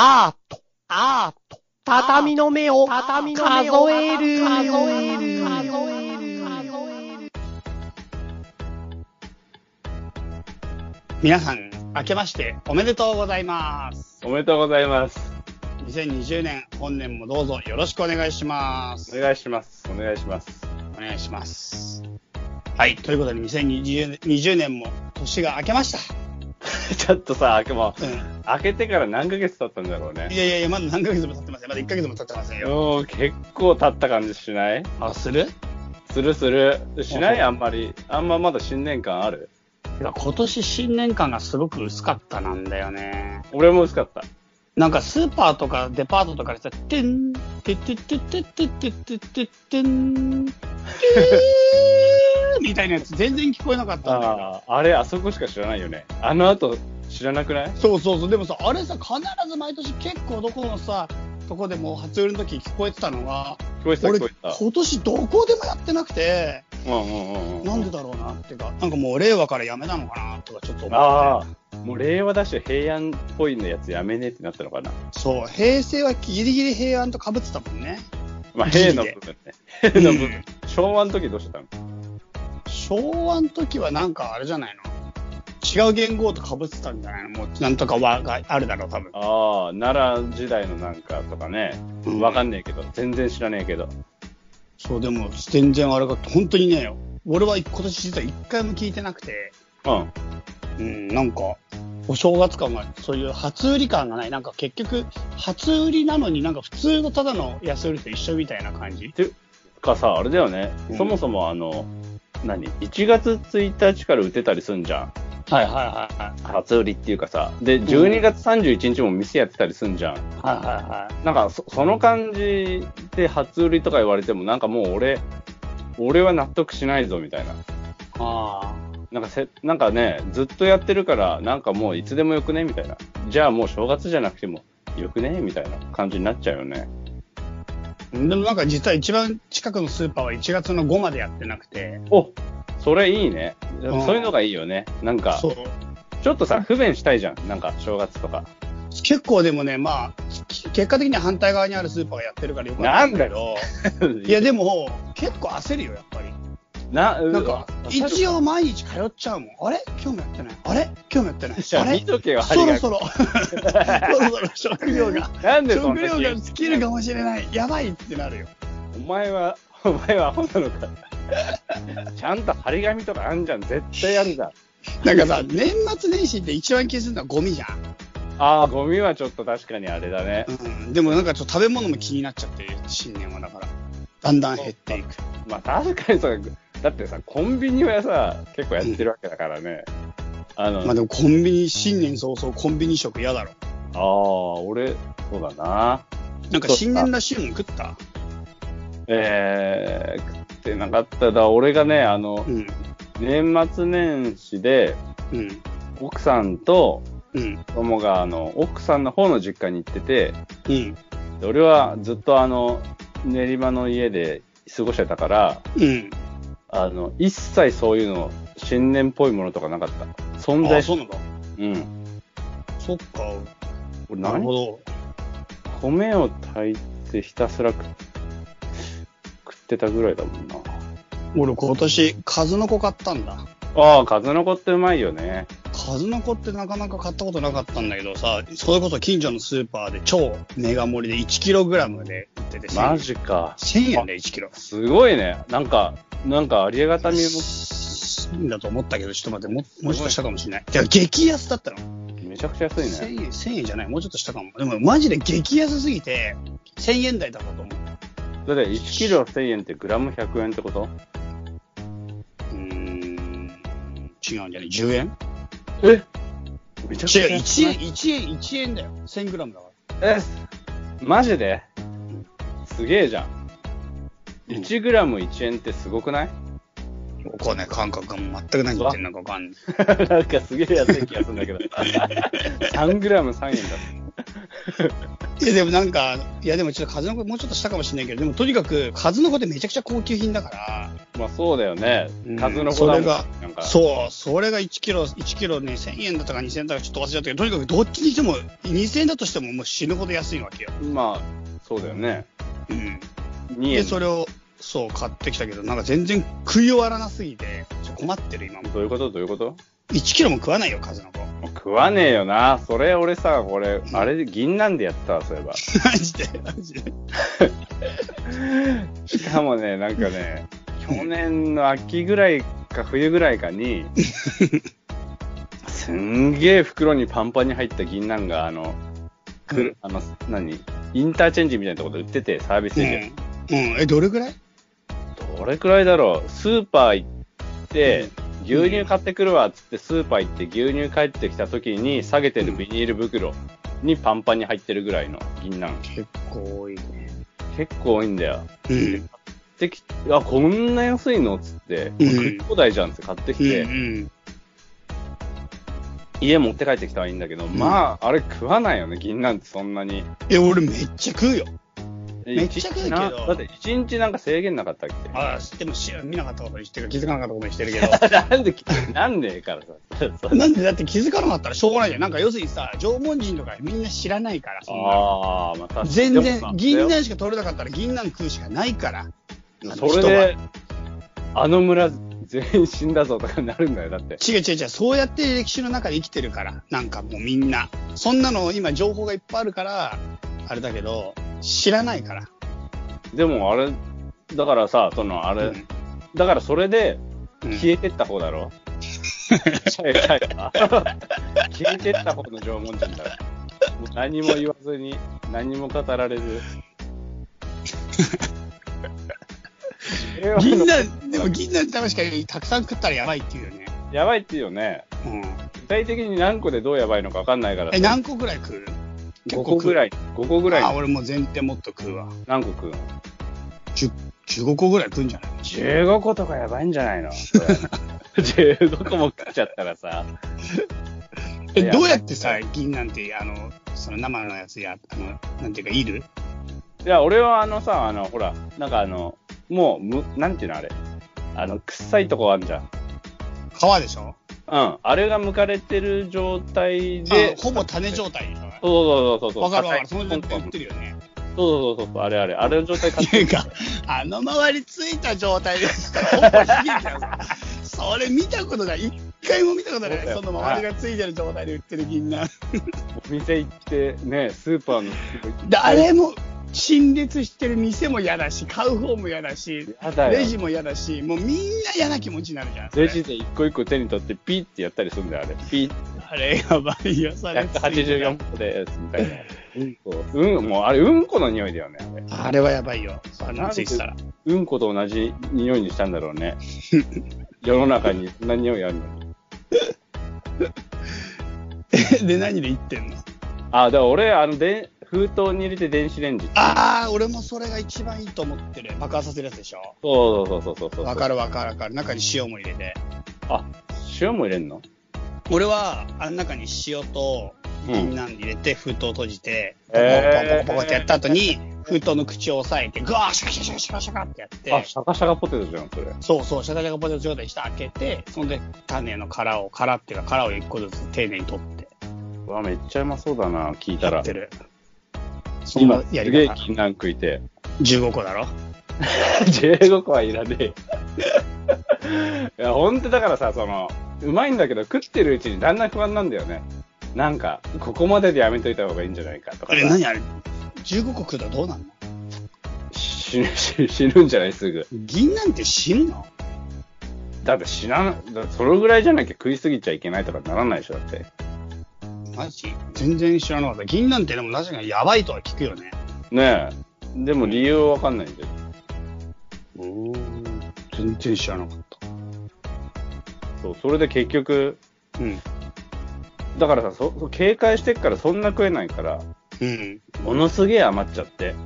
アート、アート、畳の目を、畳の目を数える、数える、数える、数える。皆さん、明けましておめでとうございます。おめでとうございます。2020年、本年もどうぞよろしくお願いします。お願いします。お願いします。お願いします。はい、ということで2020 20年も年が明けました。ちょっとさ、でも、うん。開けてから何ヶ月経ったんだろういね。やいやいや、まだ何ヶ月も経ってません。まだ1ヶ月も経ってませんよ。結構経った感じしない？あ、する？するする。しない？ああんまり。あんままだ新年感ある？いや、今年新年感がすごく薄かったなんだよね。俺も薄かった。なんかスーパーとかデパートとかでさ、てん、てってってってってってってってってん、て ーみたいなやつ全然聞こえなかったんだよ。ああ、あれ、あそこしか知らないよね。あの後、知らなくない？そうそうそう。でもさ、あれさ、必ず毎年結構どこのさ、とこでも初売りの時聞こえてたのが、俺、今年どこでもやってなくて。なんでだろうなっていうか、なんかもう令和からやめなのかなとかちょっと思って。もう令和だし平安っぽいのやつやめねってなったのかな。そう、平成はギリギリ平安と被ってたもんね。まあ、平の部分ね。平の部分うん。昭和の時どうしてたの？昭和の時はなんかあれじゃないの？違う言語と被ってたんじゃないのもうなんとか和があるだろう、多分。ああ、奈良時代のなんかとかね。うんわかんねえけど、全然知らねえけど。そう、でも全然あれが、本当にね、俺は今年実は一回も聞いてなくて、うん。うん、なんか、お正月感が、そういう初売り感がない。なんか結局、初売りなのになんか普通のただの安売りと一緒みたいな感じ。てかさ、あれだよね。うんそもそもあの、何 ?1 月1日から売ってたりすんじゃん。はいはいはいはい。初売りっていうかさ。で、12月31日も店やってたりすんじゃん。はいはいはい。なんかそ、その感じで初売りとか言われても、なんかもう俺、俺は納得しないぞみたいな。あなんかせ、なんかね、ずっとやってるから、なんかもういつでもよくねみたいな。じゃあもう正月じゃなくてもよくねみたいな感じになっちゃうよね。あ。でもなんか実は一番近くのスーパーは1月の5までやってなくて。おそれいいね。んそういうのがいいよね。なんか。ちょっとさ、不便したいじゃん。なんか、正月とか。結構でもね、まあ、結果的には反対側にあるスーパーがやってるからよかったんだけど。いや、でも、結構焦るよ、やっぱり。な、なんか、一応、応毎日通っちゃうもん。あれ？今日もやってない？あれ？今日もやってない？ああれ？見とけよ、そ。ろそろ、そろそろ 食料が、なんでそん食な料が尽きるかもしれない。やばいってなるよ。お前は、お前はアホなのか。ちゃんと張り紙とかあんじゃん。絶対あるじゃん。なんかさ、年末年始って一番消すのはゴミじゃん。ああ、ゴミはちょっと確かにあれだね。うん。でもなんかちょっと食べ物も気になっちゃって、新年はだから。だんだん減っていく。まあ確かにさ、だってさ、コンビニはさ、結構やってるわけだからね。あの、まあでもコンビニ、新年早々コンビニ食嫌だろ。ああ、俺、そうだな。なんか新年らしいもん食った？えー、食ってなかっただ、俺がね、あのう、ん。年末年始で、うん。奥さんとうん。子供が、あの、奥さんの方の実家に行ってて、うん。で俺はずっとあの、練馬の家で過ごしてたから、うん。あの、一切そういうの、新年っぽいものとかなかった。存あ、在しそうなんだ。うん。そっか。俺なるほ何ど。米を炊いてひたすら食食ってたぐらいだもんな。俺今年、数の子買ったんだ。ああ、数の子ってうまいよね。数の子ってなかなか買ったことなかったんだけどさ、それこそ近所のスーパーで超メガ盛りで 1kg で売っててマジか。1000円で 1kg。すごいね。なんか、なんかありがたみもいいんだと思ったけど、ちょっと待って、ももうちょっとしたかもしれない。いや、激安だったの。めちゃくちゃ安いね。1000円、1000円じゃない、もうちょっとしたかも。でもマジで激安すぎて、1000円台だったと思う。だって1キロ1000円ってグラム100円ってこと？うーん、違うんじゃない ?10 円？え？めちゃくちゃ違う、1円、1円、1円だよ。1000g だから。え？マジで？すげえじゃん。1グラム1円ってすごくない？お金感覚が全く何言ってんのかわかんない。なんかすげえ安い気がするんだけど。3グラム3円だ。いや、でもなんか、いや、でもちょっと数の子もうちょっとしたかもしれないけど、でもとにかく数の子ってめちゃくちゃ高級品だから、まあそうだよねうん。数の子だもん。それがなんか、そう、それが1キロ、1キロね、1000円だったか2000円だったかちょっと忘れちゃったけど、とにかくどっちにしても、2000円だとしてももう死ぬほど安いわけよ。まあ、そうだよね。うん。2で、円。それを、そう、買ってきたけど、なんか全然食い終わらなすぎて、ちょっと困ってる今も。どういうこと？どういうこと？1キロも食わないよ、数の子。食わねえよな。それ俺さ、これ、んあれで銀なんでやった？わ、そういえば。マジで、マジで。しかもね、なんかね、去年の秋ぐらいか冬ぐらいかに、すんげえ袋にパンパンに入った銀杏が、あの、くる、あの、何？インターチェンジみたいなところで売ってて、サービスエリアでうん。うん。え、どれぐらい？どれくらいだろう？スーパー行って、牛乳買ってくるわっつってスーパー行って牛乳帰ってきた時に下げてるビニール袋にパンパンに入ってるぐらいの銀杏。結構多いね。結構多いんだよ。うん。でき、あ、こんな安いのっつって、うん食い放題じゃんって買ってきうんて、うん。家持って帰ってきたはいいんだけど、んまあ、あれ食わないよね、銀杏ってそんなに。え、俺めっちゃ食うよ。めっちゃ食うけどだって一日なんか制限なかったっけ？ああ、知っても知ら見なかったことにしてる気づかなかったことにしてるけど。なんで、なんでからさ。なんでだって気づかなかったらしょうがないじゃん。なんか要するにさ、縄文人とかみんな知らないから、そんなああ、まあ確かに。全然銀杏しか取れなかったら銀杏食うしかないから。それで、あの村全員死んだぞとかなるんだよ、だって。違う違う違う、そうやって歴史の中で生きてるから、なんかもうみんな。そんなの今情報がいっぱいあるから、あれだけど、知らないから。でもあれ、だからさ、その、あれ、うんだからそれでうん消えてった方だろ、ちゃいちゃいな消えてった方の縄文人だろ。もう何も言わずに、何も語られず。銀杏、でも銀杏確かにたくさん食ったらやばいっていうよね。やばいっていうよね。うん。具体的に何個でどうやばいのか分かんないからえ、何個ぐらい食う？5個ぐらい。い、5個ぐらあ、い、俺もう全然もっと食うわ。何個食うの？10 15個ぐらい食うんじゃない ?15 個とかやばいんじゃないの？それ15個も食っちゃったらさ。え、どうやってさ、銀なんて、あの、その生のやつや、あの、なんていうか、いる？いや、俺はあのさ、あの、ほら、なんかあの、もう、む、なんていうのあれ。あの、臭いとこあんじゃん。皮でしょ？うん。あれが剥かれてる状態あで。ほぼ種状態でしょそうそうそうそう。わかるわかる。その状態硬い売ってるよね。そうそうそうそう。あれあれ。あれの状態買っっていうか、あの周りついた状態ですから、ほぼ悲劇だよ。それ見たことない。一回も見たことない。そうだよその周りがついてる状態で売ってる銀杏。お店行って、ね、スーパーの。誰も陳列してる店も嫌だし、買う方も嫌だし、やだよレジも嫌だし、もうみんな嫌な気持ちになるじゃん。レジで一個一個手に取ってピーってやったりするんだよ、あれ。ピーあれやばいよ、それ。184個です、みたいな。うんこ。うん、もうあれ、うんこの匂いだよね、あれ。あれはやばいよ。あんなついてたら。うんこと同じ匂いにしたんだろうね。世の中にそんな匂いあるの？に。で、何で言ってんの？あ、だから俺、あの、で、封筒に入れて電子レンジ。ああ、俺もそれが一番いいと思ってる。爆破させるやつでしょ？そうそうそうそうそう。わかるわかるわかる。中に塩も入れて。あ、塩も入れんの？俺は、あん中に塩とうん銀杏入れて、封筒閉じて、ポコえーポコポコポコってやった後に、封筒の口を押さえて、ガーシャカシャカシャカシャカってやって、あ、シャカシャカポテトじゃん、それ。そうそう、シャカシャカポテト状態にして開けて、そんで種の殻を、殻っていうか殻を一個ずつ丁寧に取って、うわ、めっちゃうまそうだな、聞いたらやって。る。そんな今、やり方。すげえ金杏食いて。15個だろ？15個はいらねえ。いや、ほんとだからさ、その、うまいんだけど、食ってるうちにだんだん不安なんだよね。なんか、ここまででやめといた方がいいんじゃないかとかさ。あれ何あれ ?15 個食うたらどうなんの？死ぬ、死死ぬんじゃないすぐ。銀なんて死ぬの？だって死なな、だそれぐらいじゃなきゃ食いすぎちゃいけないとかならないでしょ、だって。マジ全然知らなかった。銀なんてでも確かにやばいとは聞くよね。ねえ。でも理由はわかんないんだよ。お全然知らなかった。そう、それで結局、うん。だからさ、そ、そ警戒してっからそんな食えないから、うん。ものすげえ余っちゃって。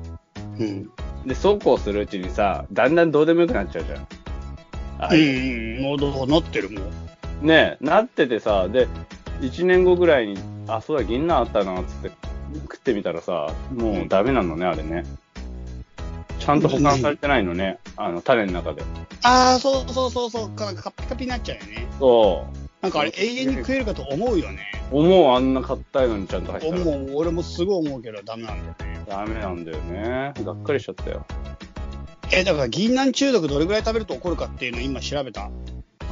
うん。で、そうこうするうちにさ、だんだんどうでもよくなっちゃうじゃん。あうんうん。もうどうなってるもん。ねえ、なっててさ、で、1年後ぐらいに、あ、そうだ、銀杏あったな、つって、食ってみたらさ、もうダメなのね、あれね。ちゃんと保管されてないのね、あの、種の中で。ああ、そうそうそうそう、なんかカピカピになっちゃうよね。そう。なんかあれ永遠に食えるかと思うよね。思う、あんな硬いのにちゃんと入ってたら。思う、俺もすごい思うけどダメなんだよね。ダメなんだよね。がっかりしちゃったよ。え、だから銀杏中毒どれぐらい食べると起こるかっていうのを今調べた。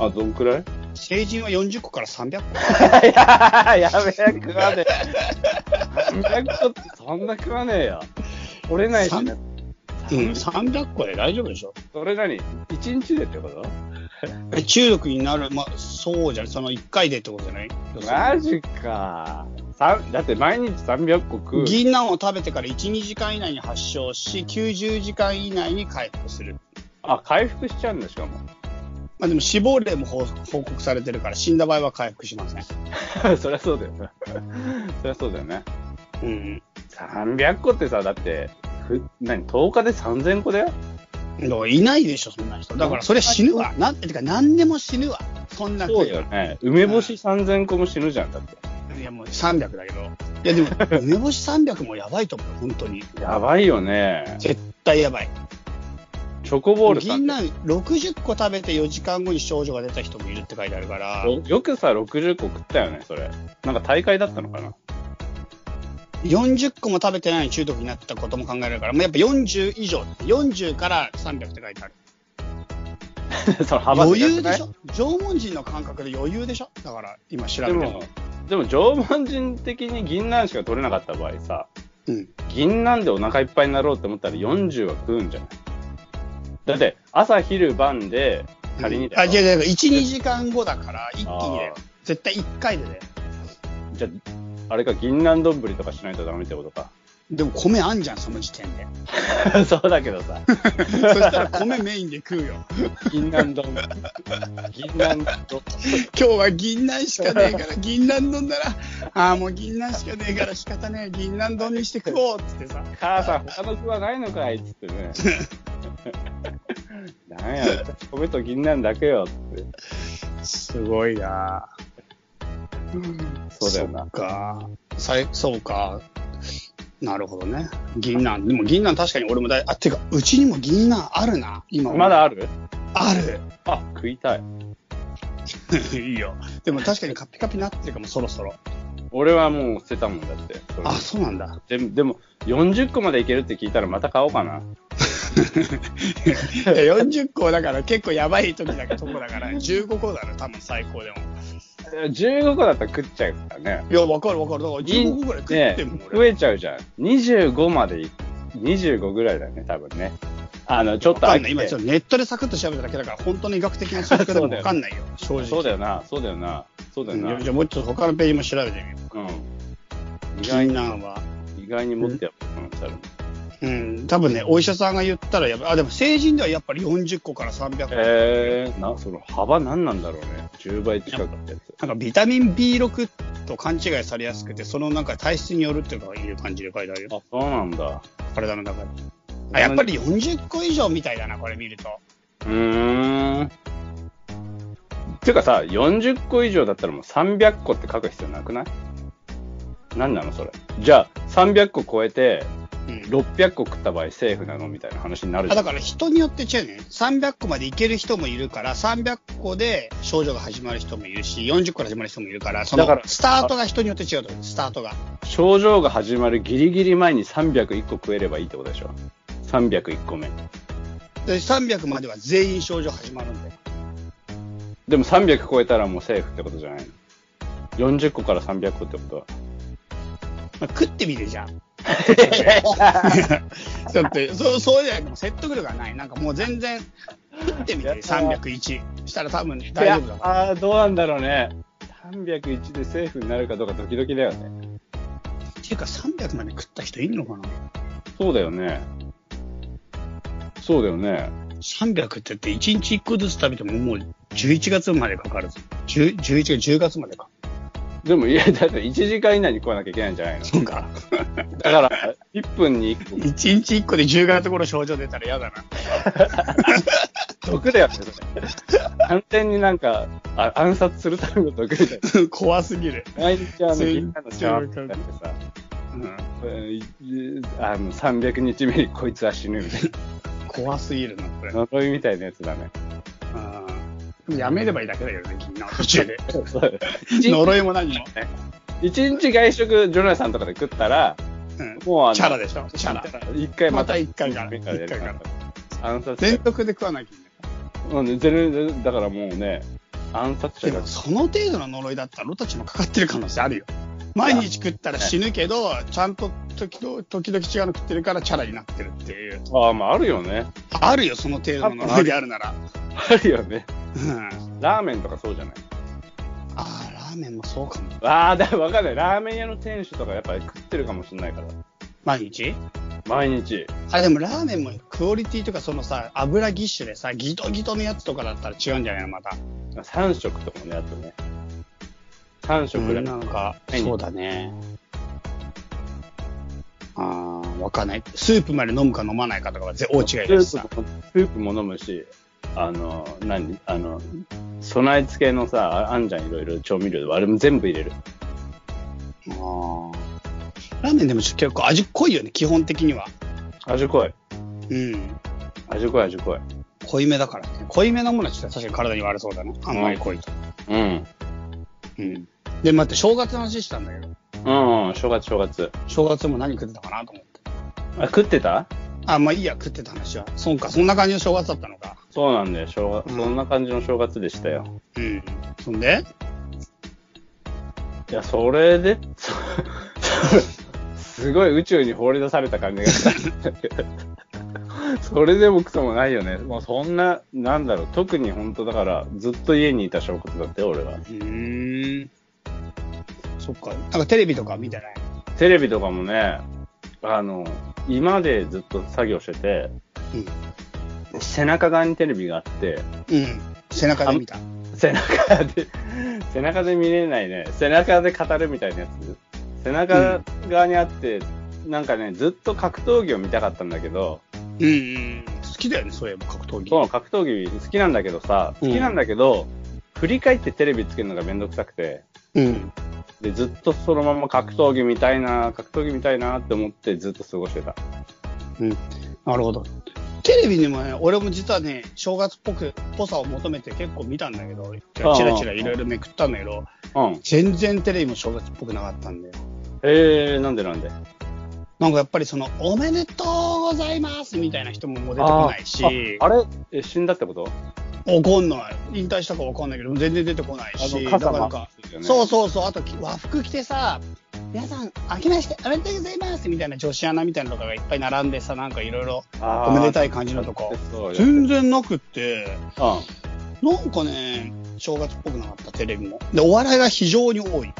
あ、どんくらい？成人は40個から300個。ややべえ、食わねえ。300個ってそんな食わねえよ。取れないしね。うん、300個で大丈夫でしょ。それ何 ?1 日でってこと？え中毒になる、まあ、そうじゃない、その1回でってことじゃない？マジか。さだって毎日300個食う。銀杏を食べてから1、2時間以内に発症し、90時間以内に回復する。あ、回復しちゃうんだ、しかも。まあでも死亡例も報報告されてるから、死んだ場合は回復しません。そりゃそうだよね。そりゃそうだよね。うん。300個ってさ、だって、ふ何 ?10 日で3000個だよだからいないでしょ、そんな人。だからそれ死ぬわ。なんてか、何でも死ぬわ。そんなそう食えばだよね。梅干し3000個も死ぬじゃん、だって。いや、もう300だけど。いや、でも、梅干し300もやばいと思う、本当に。やばいよね。絶対やばい。チョコボールさ銀杏60個食べて4時間後に症状が出た人もいるって書いてあるから、よよくさ、60個食ったよね、それ。なんか大会だったのかな40個も食べてないのに中毒になったことも考えられるから、もうやっぱ40以上、40から300って書いてある。その幅余裕でしょ？縄文人の感覚で余裕でしょ？だから、今調べても。、でも縄文人的に銀杏しか取れなかった場合さ、うん。銀杏でお腹いっぱいになろうって思ったら40は食うんじゃない？だって、朝昼晩で、仮にだあ、よいやいや、1、2時間後だから、一気にだよあ。絶対1回でだよ。じゃあ、あれか、銀杏丼とかしないとダメってことか。でも米あんじゃん、その時点で。そうだけどさ、そしたら米メインで食うよ。銀杏丼。銀杏丼。今日は銀杏しかねえから、銀杏丼なら、ああ、もう銀杏しかねえから仕方ねえ、銀杏丼にして食おうっつってさ。母さん、他の具はないのかいっつってね。なんや、米と銀杏だけよって。すごいなそうだよなそっか。そうか。なるほどね。銀杏。でも銀杏確かに俺もだい、あ、てか、うちにも銀杏あるな。今。まだある？ある。あ、食いたい。いいよ。でも確かにカピカピなってるかも、そろそろ。俺はもう捨てたもんだって。あ、そうなんだ。でも、でも、40個までいけるって聞いたらまた買おうかな。いや40個だから結構やばい時だけとこだから、15個だろ、多分最高でも。15個だったら食っちゃうからね。いや、わかるわかる。だから15個ぐらい食ってもね俺。増えちゃうじゃん。25までいく。25ぐらいだよね、多分ね。あの、ちょっと飽きて。今ちょっとネットでサクッと調べただけだから、本当に医学的な数学でもわかんないよ、正直。そうだよな、そうだよな、そうだよな。うんじゃあもうちょっと他のページも調べてみよう。うん。意外に、銀杏は。意外に持ってやる可能性ある。うん、多分ね、お医者さんが言ったらやばい。あ、でも成人ではやっぱり40個から300個。えー、な、その幅何なんだろうね。10倍近くってやつ。なんかビタミン B6 と勘違いされやすくて、そのなんか体質によるっていうかいう感じで書いてあるよ。あ、そうなんだ。体の中に。あ、やっぱり40個以上みたいだな、これ見ると。うーん。てかさ、40個以上だったらもう300個って書く必要なくない？何なのそれ。じゃあ、300個超えて、うん。600個食った場合セーフなのみたいな話になるじゃん。あだから人によって違うね。300個までいける人もいるから、300個で症状が始まる人もいるし、40個始まる人もいるから、そのだからスタートが人によって違うとスタートが。症状が始まるギリギリ前に301個食えればいいってことでしょ ?301 個目。で、300までは全員症状始まるんで。でも300超えたらもうセーフってことじゃないの ?40 個から300個ってことは。まあ、食ってみるじゃん。ちょっと、そう、そうじゃなくても説得力がない。なんかもう全然、食ってみて、301。したら多分大丈夫だ。ああー、どうなんだろうね。301でセーフになるかどうかドキドキだよね。っていうか300まで食った人いんのかな？そうだよね。そうだよね。300って言って1日1個ずつ食べてももう11月までかかるぞ。10 11月、10月までか。でも、いや、だって1時間以内に食わなきゃいけないんじゃないの？そうか。だから、1分に1個。1日1個で10月頃症状出たら嫌だな。毒だよね。完全になんか、あ暗殺するための毒みたいな。怖すぎる。毎日あの、全みんなのシャワーみたいなさ、うん。えーあの、300日目にこいつは死ぬみたい 怖すぎるな、これ。な。呪いみたいなやつだね。うん。やめればいいだけだけどね、君の途中で。呪いも何も。一日外食、ジョナサンとかで食ったら、うん。もうあの、チャラでしょ？チャラ。一回また一回から一回から暗殺者。連続で食わなきゃいけない。だからもうね、暗殺者がでも、その程度の呪いだったら、俺たちもかかってる可能性あるよ。毎日食ったら死ぬけど、ちゃんと時々時々違うの食ってるからチャラになってるっていう。ああ、まああるよね。あるよ、その程度の呪いであるなら。あるよね。うん。ラーメンとかそうじゃない？ああ、ラーメンもそうかも。ああ、だ、わかんない。ラーメン屋の店主とかやっぱり食ってるかもしれないから。毎日？毎日。あ、でもラーメンもクオリティとかそのさ、油ぎっしゅでさ、ギトギトのやつとかだったら違うんじゃないの？また。3食とかね、あとね。3食ぐらい。なんか、はいそうだね。ああ、わかんない。スープまで飲むか飲まないかとかはぜ大違いだしさ。スープもスープも飲むし、あの、何？あの、備え付けのさ、ああんじゃん、いろいろ調味料で、あれも全部入れる。あーラーメンでも結構味濃いよね、基本的には。味濃い。うん。味濃い、味濃い。濃いめだからね。濃いめのものはちょっと確かに体に悪そうだな。あんまり濃いと。うん。うん。で、待って、正月の話したんだけど、うん、正月、正月。正月も何食ってたかなと思って。あ、食ってた？あ、まあいいや、食ってた話は。そうか、そんな感じの正月だったのか。そうなんだよ、正月、うんそんな感じの正月でしたよ。うん。そんで？いや、それで、そ すごい宇宙に放り出された感じがした。それでもクソもないよね。もうそんな、なんだろう、特に本当だから、ずっと家にいた正月だったよ、俺は。うーん。そっか。なんかテレビとか見てない？テレビとかもね、あの、今でずっと作業してて、背中側にテレビがあって、うん。うん。背中で見た。背中で、背中で見れないね。背中で語るみたいなやつ。背中側にあって、なんかね、ずっと格闘技を見たかったんだけど、うんうん。好きだよね、そういえば格闘技。そう、格闘技好きなんだけどさ、うん好きなんだけど、振り返ってテレビつけるのがめんどくさくて、うん。で、ずっとそのまま格闘技見たいな、格闘技見たいなって思ってずっと過ごしてた。うん。なるほど。テレビにもね、俺も実はね、正月っぽく、ぽさを求めて結構見たんだけど、チラチラいろいろめくったんだけど、うん。全然テレビも正月っぽくなかったんだよ。えー、なんでなんで？なんかやっぱりその、おめでとうございますみたいな人ももう出てこないし、ああれ？え、死んだってこと？怒んない。引退したかわかんないけど、全然出てこないし、だ傘からなんか、うそうそうそう、あと和服着てさ、皆さん、明けましておめでとうございますみたいな女子アナみたいなのとかがいっぱい並んでさ、なんかいろいろおめでたい感じのとか、全然なくって、うん。なんかね、正月っぽくなかった、テレビも。で、お笑いが非常に多い。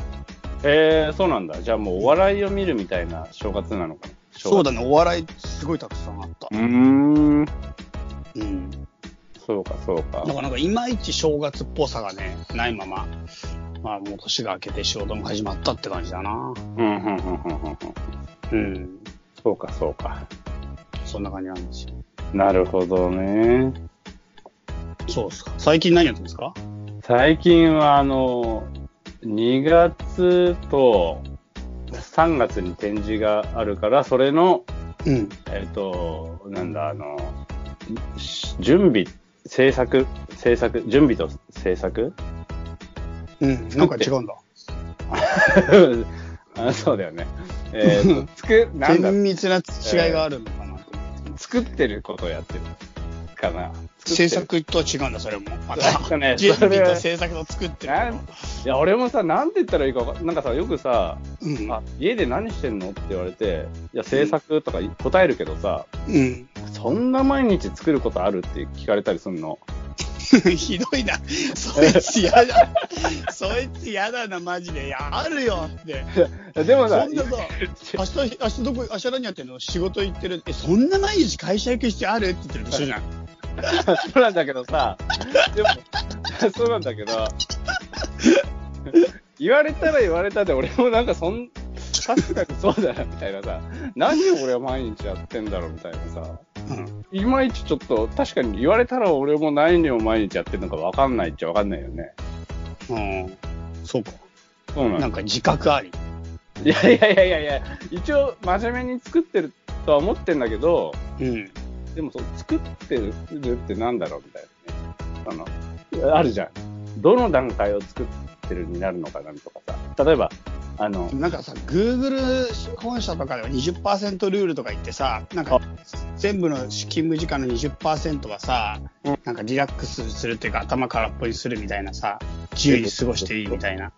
えー、そうなんだ。じゃあもうお笑いを見るみたいな正月なのかな？だ。そうだね、お笑いすごいたくさんあったう。ーん。うん。そうか、そうかだ。からなんかいまいち正月っぽさがね、ないまま、まあもう年が明けて仕事も始まったって感じだな。うん、うん、うん、うん、うん。うん。そうか、そうか。そんな感じなんですよ。なるほどね。そうっすか。最近何やってるんですか？最近はあの、2月と3月に展示があるから、それの、うん。えっ、と、なんだ、あの、し準備、制作、制作、準備と制作？うん。なんか違うんだ。あそうだよね。えっ、と、つく、なんだ、厳密な違いがあるのかなと思って。作ってることをやってるかな。制作とは違うんだ、それも。まなんかね 準備それと制作と作ってるいや、俺もさ、なんて言ったらいいかわかんなんかさ、よくさ、うん。あ、家で何してんのって言われて、いや、制作とか答えるけどさ、うん。そんな毎日作ることあるって聞かれたりするの？ひどいな。そいつ嫌だ。そいつ嫌だな、マジで。いや、あるよって。でもさそん、なさ、明日、明日どこ、明日何やってんの？仕事行ってる。え、そんな毎日会社行く必要ある？って言ってると一緒じゃん。そうなんだけどさ、でも、そうなんだけど、言われたら言われたで、俺もなんかそん、確かにそうだな、みたいなさ、何を俺は毎日やってんだろう、みたいなさ、うん。いまいちちょっと、確かに言われたら俺も何を毎日やってるのか分かんないっちゃ分かんないよね。うん。そうか。そうなんだ。なんか自覚あり。いやいやいやいやいや、一応真面目に作ってるとは思ってんだけど、うん。でもそう、作ってるってなんだろうみたいなね。あの、あるじゃん。どの段階を作ってるになるのかなとかさ。例えば、あの、なんかさ、Google 本社とかでは20%ルールとか言ってさ、なんか全部の勤務時間の20%はさ、うんなんかリラックスするっていうか頭空っぽにするみたいなさ、自由に過ごしていいみたいな。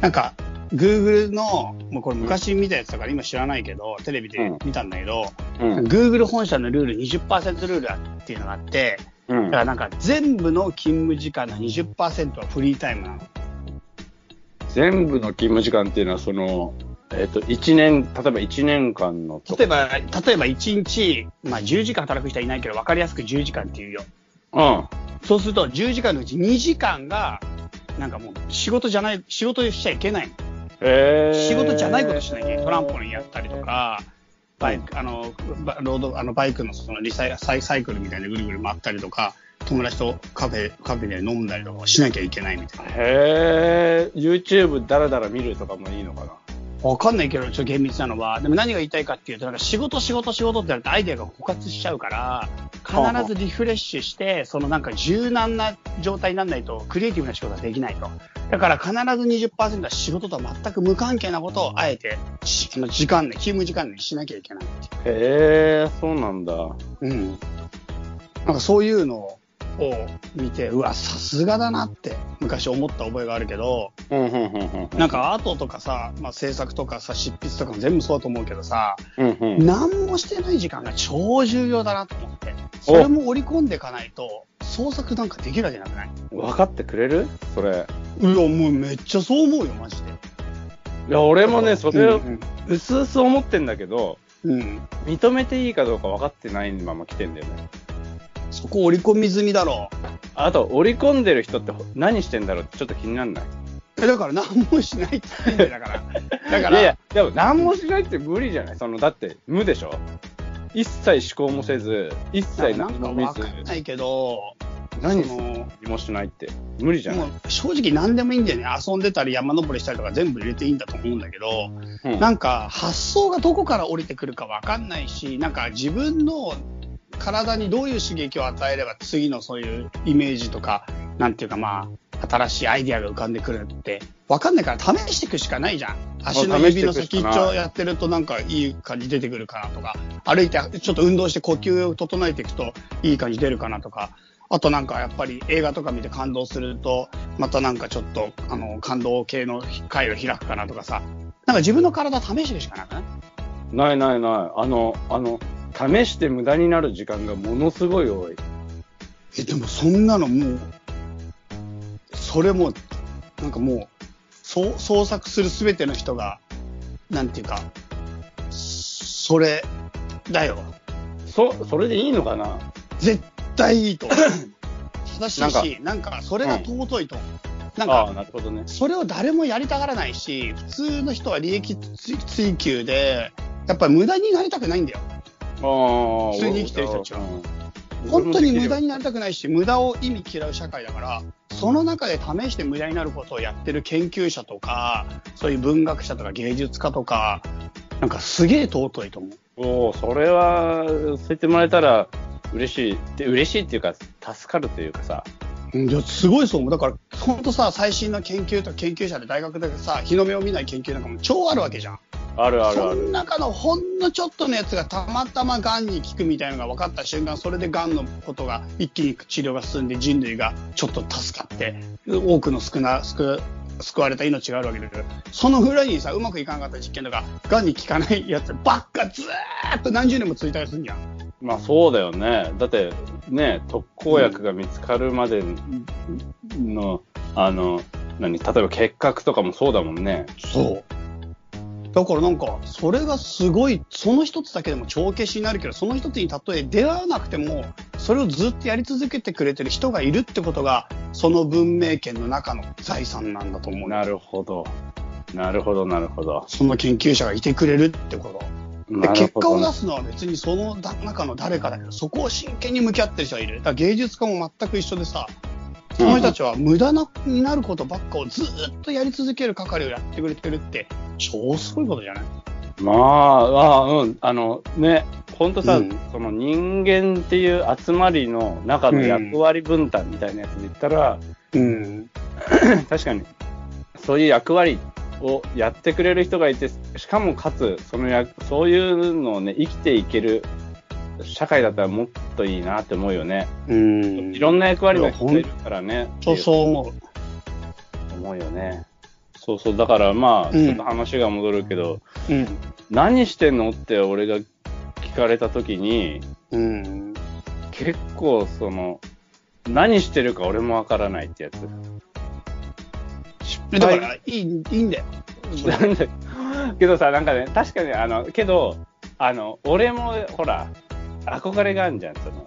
なんか、Google の、もうこれ昔見たやつだから今知らないけど、テレビで見たんだけど、うん。Google 本社のルール20%ルールだっていうのがあって、うんだからなんか全部の勤務時間の20%はフリータイムなの。全部の勤務時間っていうのは、その、えっ、と、1年、例えば1年間のと例えば、例えば1日、まあ10時間働く人はいないけど、分かりやすく10時間っていうよ。うん。そうすると10時間のうち2時間が、なんかもう仕事じゃない、仕事しちゃいけないの。へー仕事じゃないことしなきゃ。トランポリンやったりとか、バイク、あの、バロード、あの、バイクのそのリサイサイサイクルみたいなぐるぐる回ったりとか、友達とカフェ、カフェで飲んだりとかしなきゃいけないみたいな。へえ、YouTube だらだら見るとかもいいのかな？わかんないけど、ちょっと厳密なのは、でも何が言いたいかっていうと、なんか仕事、仕事、仕事って言われてアイデアが枯渇しちゃうから、必ずリフレッシュして、そのなんか柔軟な状態にならないと、クリエイティブな仕事ができないと。だから必ず20%は仕事とは全く無関係なことをあえて、しあの時間内、勤務時間内にしなきゃいけない。へえ、そうなんだ。うん。なんかそういうのを見て、うわ、さすがだなって昔思った覚えがあるけど。なんかアートとかさ、まあ、制作とかさ、執筆とかも全部そうだと思うけどさ、うん、うん。何もしてない時間が超重要だなと思って。それも織り込んでいかないと、創作なんかできるわけなくない？分かってくれる？それ。いや、もうめっちゃそう思うよ、マジで。いや、俺もね、それをうすうす思ってんだけど、うん。うん。認めていいかどうか分かってないまま来てんだよね。そこ織り込み済みだろ。あと、織り込んでる人って何してんだろう？ってちょっと気になんない。う。え、だから何もしないって言ってんだよ、だから。だから、いやいや、でも何もしないって無理じゃない？その、だって無でしょ？一切思考もせず、一切なんか何も見ず。わか、んないけど、何そのもしないって無理じゃない？正直何でもいいんだよね。遊んでたり山登りしたりとか全部入れていいんだと思うんだけど、うん。なんか発想がどこから降りてくるかわかんないし、なんか自分の体にどういう刺激を与えれば次のそういうイメージとか、なんていうかまあ、新しいアイディアが浮かんでくるって、わかんないから試していくしかないじゃん。足の指の先っちょやってるとなんかいい感じ出てくるかなとか、歩いてちょっと運動して呼吸を整えていくといい感じ出るかなとか、あとなんかやっぱり映画とか見て感動すると、またなんかちょっとあの感動系の回を開くかなとかさ、なんか自分の体試していくしかなくないないないない。あの、あの、試して無駄になる時間がものすごい多い。え、でもそんなのもう、それも、なんかもう、そう創作するすべての人が、なんていうか、それだよ。そ、それでいいのかな？絶対いいと。正しいなんかし、なんかそれが尊いと思う。なんああ、か、なるほどね。それを誰もやりたがらないし、普通の人は利益追追求で、やっぱり無駄になりたくないんだよ。普通に生きてる人たちはうん本当に無駄になりたくないし、無駄を意味嫌う社会だから、その中で試して無駄になることをやってる研究者とか、そういう文学者とか芸術家とか、なんかすげえ尊いと思う。おお、それは、そう言ってもらえたら嬉しい。で、嬉しいっていうか、助かるというかさ。うんいや、すごいそう思う。だから、本当さ、最新の研究とか研究者で大学でさ、日の目を見ない研究なんかも超あるわけじゃん。あるあるあそのる。中のほんのちょっとのやつがたまたま癌に効くみたいなのが分かった瞬間、それで癌のことが一気に治療が進んで人類がちょっと助かって、多くの救な、救、救われた命があるわけだけど、その裏にさ、うまくいかなかった実験とか、癌に効かないやつばっかずーっと何十年も続いたりするんじゃん。まあそうだよね。だって、ね、特効薬が見つかるまでの、あの、何、例えば結核とかもそうだもんね。そう。だからなんか、それがすごい、その一つだけでも帳消しになるけど、その一つにたとえ出会わなくても、それをずっとやり続けてくれてる人がいるってことが、その文明圏の中の財産なんだと思う。なるほど。なるほど、なるほど。その研究者がいてくれるってこと。で結果を出すのは別にそのだ中の誰かだけど、そこを真剣に向き合ってる人がいる。だから芸術家も全く一緒でさ、その人たちは無駄なになることばっかをずーっとやり続ける係をやってくれてるって、超すごいことじゃない？まあ、あうん、あの、ね、ほんとさ、うんその人間っていう集まりの中の役割分担みたいなやつで言ったら、うん。確かに、そういう役割をやってくれる人がいて、しかもかつ、そのや、そういうのをね、生きていける社会だったらもっといいなって思うよね。うん。いろんな役割の人がいるからね。そうそう思う。思うよね。そうそう、だからまあ、うんちょっと話が戻るけど、うん。何してんのって俺が聞かれた時に、うん。結構その、何してるか俺もわからないってやつ。だから、いい、いいんだよ。なんで、けどさ、なんかね、確かに、あの、けど、あの、俺も、ほら、憧れがあるじゃん、その、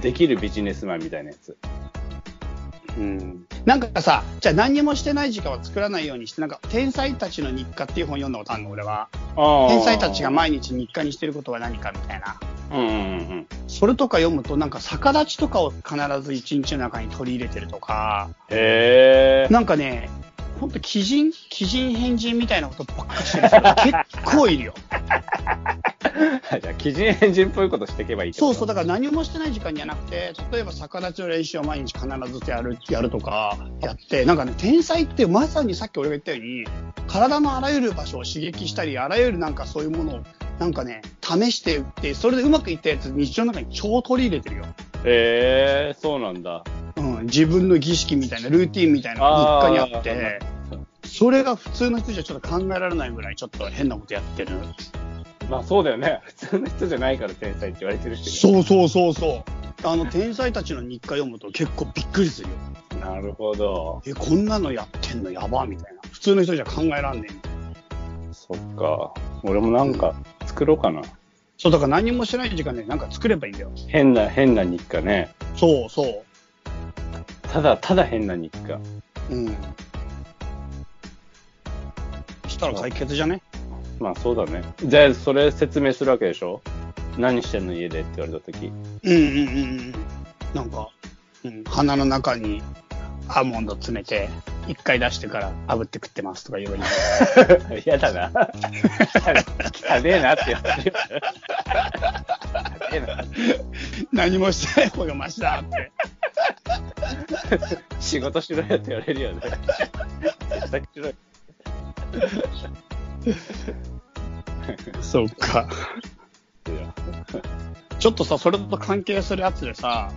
できるビジネスマンみたいなやつ。うん。なんかさ、じゃあ何にもしてない時間は作らないようにして、なんか、天才たちの日課っていう本読んだことあるの、俺は。天才たちが毎日日課にしてることは何かみたいな。うんうんうんそれとか読むと、なんか逆立ちとかを必ず一日の中に取り入れてるとか、へえ。なんかね、ほんと鬼人、鬼人変人みたいなことばっかりしてる人が 結構いるよ。じゃあ、基人変人っぽいことしていけばいいそうそう、だから何もしてない時間じゃなくて、例えば逆立ちの練習を毎日必ずやる、やるとか、やって、なんかね、天才ってまさにさっき俺が言ったように、体のあらゆる場所を刺激したり、あらゆるなんかそういうものを、なんかね、試していって、それでうまくいったやつ、日常の中に超取り入れてるよ。へえ、そうなんだ。うん、自分の儀式みたいな、ルーティンみたいなのが日課にあって、それが普通の人じゃちょっと考えられないぐらい、ちょっと変なことやってる。まあそうだよね。普通の人じゃないから天才って言われてるし。そうそうそうそう。あの、天才たちの日課読むと結構びっくりするよ。なるほど。え、こんなのやってんのやばみたいな。普通の人じゃ考えらんねえみたいな。そっか。俺もなんか作ろうかな。そう、だから何もしてない時間でなんか作ればいいんだよ。変な、変な日課ね。そうそただ、ただ変な日課。う。うん。そしたら解決じゃね？まあそうだね。じゃあ、それ説明するわけでしょ？何してんの家でって言われた時。うんうんうんうん。なんか、うん、鼻の中にアーモンド詰めて、一回出してから炙って食ってますとか言うのに。嫌だな。汚ねえなって言われるえな。何もしてない方がマシだって。仕事しろよって言われるよね。絶対しろよ。そうか。ちょっとさ、それと関係するやつでさ、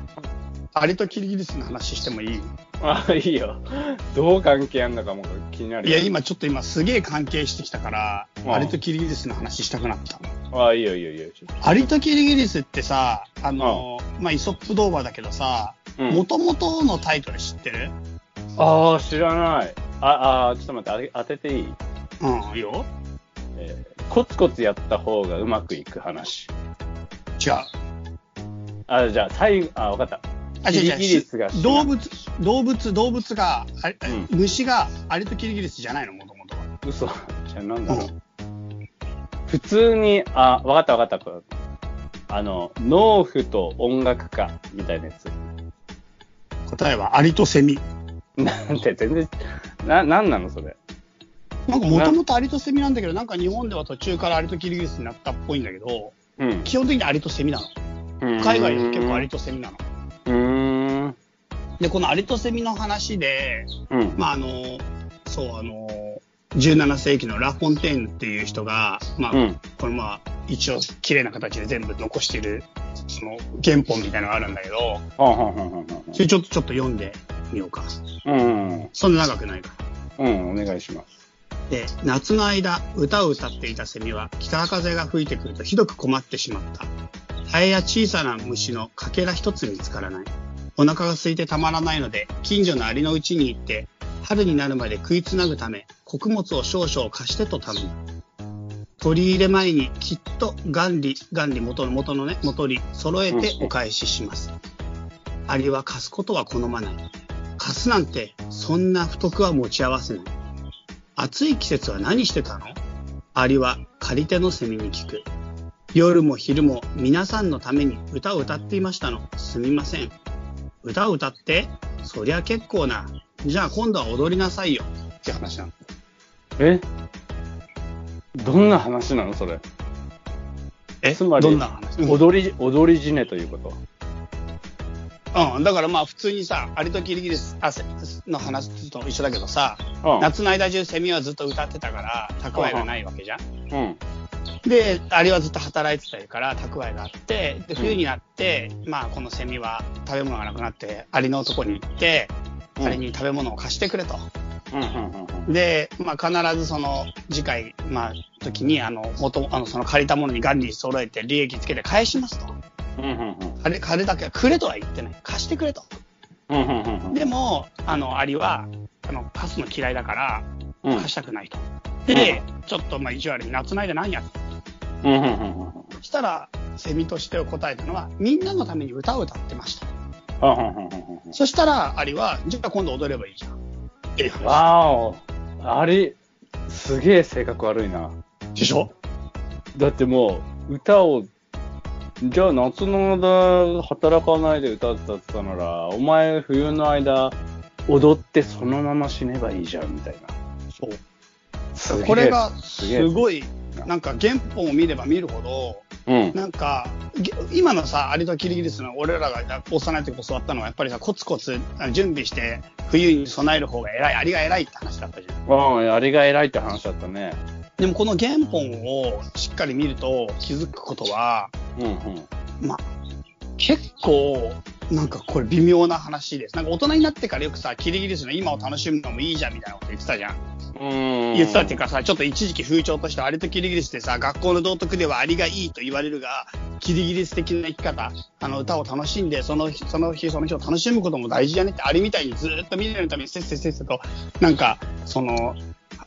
アリとキリギリスの話してもいい？あ、いいよ。どう関係あんのかも気になるよ。いや、今ちょっと今すげえ関係してきたから、うんアリとキリギリスの話したくなった。あ、いいよいいよいいよ。アリとキリギリスってさ、あの、まあ、イソップ童話だけどさ、うん元々のタイトル知ってる？ああ、知らない。あ、あーちょっと待って、あ当てていい？うん、いいよ。えーコツコツやった方がうまくいく話。違う。あ、じゃあ、最後、あ、わかった。あ、キリギリスが動物、動物、動物が、あれう虫がアリとキリギリスじゃないの、もともとは。嘘。じゃあ、なんだろう。うん普通に、あ、わかったわかった。あの、農夫と音楽家みたいなやつ。答えはアリとセミ。なんて全然、な、なんなのそれ。なんかもともとアリとセミなんだけど、なんか日本では途中からアリとキリギリスになったっぽいんだけど、うん。基本的にアリとセミなの。海外で結構アリとセミなの。うーん。で、このアリとセミの話で、うん。まああの、そう、あの、17世紀のラ・フォンテーヌっていう人が、まあ、うん。これまあ、一応綺麗な形で全部残している、その原本みたいなのがあるんだけど、それちょっとちょっと読んでみようか。うん。そんな長くないから。うん、お願いします。で、夏の間、歌を歌っていたセミは、北風が吹いてくるとひどく困ってしまった。ハエや小さな虫のかけら一つ見つからない。お腹が空いてたまらないので、近所のアリの家に行って、春になるまで食いつなぐため、穀物を少々貸してと頼む。取り入れ前にきっと元利、元利元の元のね、元利揃えてお返しします。アリは貸すことは好まない。貸すなんて、そんな不徳は持ち合わせない。暑い季節は何してたの？アリは借り手のセミに聞く。夜も昼も皆さんのために歌を歌っていましたの。すみません。歌を歌ってそりゃ結構な。じゃあ今度は踊りなさいよ。って話なの。え？どんな話なのそれ？え？つまりどんな話、うん踊り、踊りじねということ？うん、だからまあ普通にさ、アリとキリギリスの話と一緒だけどさ、うん。夏の間中セミはずっと歌ってたから、蓄えがないわけじゃん。うん。で、アリはずっと働いてたから蓄えがあって、で、冬になって、まあこのセミは食べ物がなくなって、アリのとこに行って、うんアリに食べ物を貸してくれと。うん。うん。うん。で、まあ必ずその次回、まあ時に、あの、元、あの、その借りたものに元利揃えて利益つけて返しますと。うん。うん。借り、借りだけはくれとは言ってない。貸してくれと。うん。うん。うん。でも、あの、アリは、あの、貸すの嫌いだから、うん。貸したくないと。で、ちょっと、まあ、意地悪に夏の間何やってうん。うん。うん。そしたら、セミとして答えたのは、みんなのために歌を歌ってました。うん。うん。うん。そしたら、アリは、じゃあ今度踊ればいいじゃん。っていう話。わお。あれ、すげえ性格悪いな。でしょ？だってもう、歌を、じゃあ夏の間働かないで歌ってたなら、お前冬の間踊ってそのまま死ねばいいじゃんみたいな。そう。すこれが、すごい、なんか原本を見れば見るほど、うん。なんか、げ今のさ、アリとキリギリスの俺らが幼い時教わったのは、やっぱりさ、コツコツ準備して、冬に備える方が偉い、アリが偉いって話だったじゃん。うん、あれが偉いって話だったね。でもこの原本をしっかり見ると気づくことは、うんうん。まあ、結構、なんかこれ微妙な話です。なんか大人になってからよくさ、キリギリスの今を楽しむのもいいじゃんみたいなこと言ってたじゃん。うん。言ってたっていうかさ、ちょっと一時期風潮としてアリとキリギリスでさ、学校の道徳ではアリがいいと言われるが、キリギリス的な生き方、あの歌を楽しんで、その日、その日、その日を楽しむことも大事じゃねって、アリみたいにずーっと未来のためにせっせせっせと、なんか、その、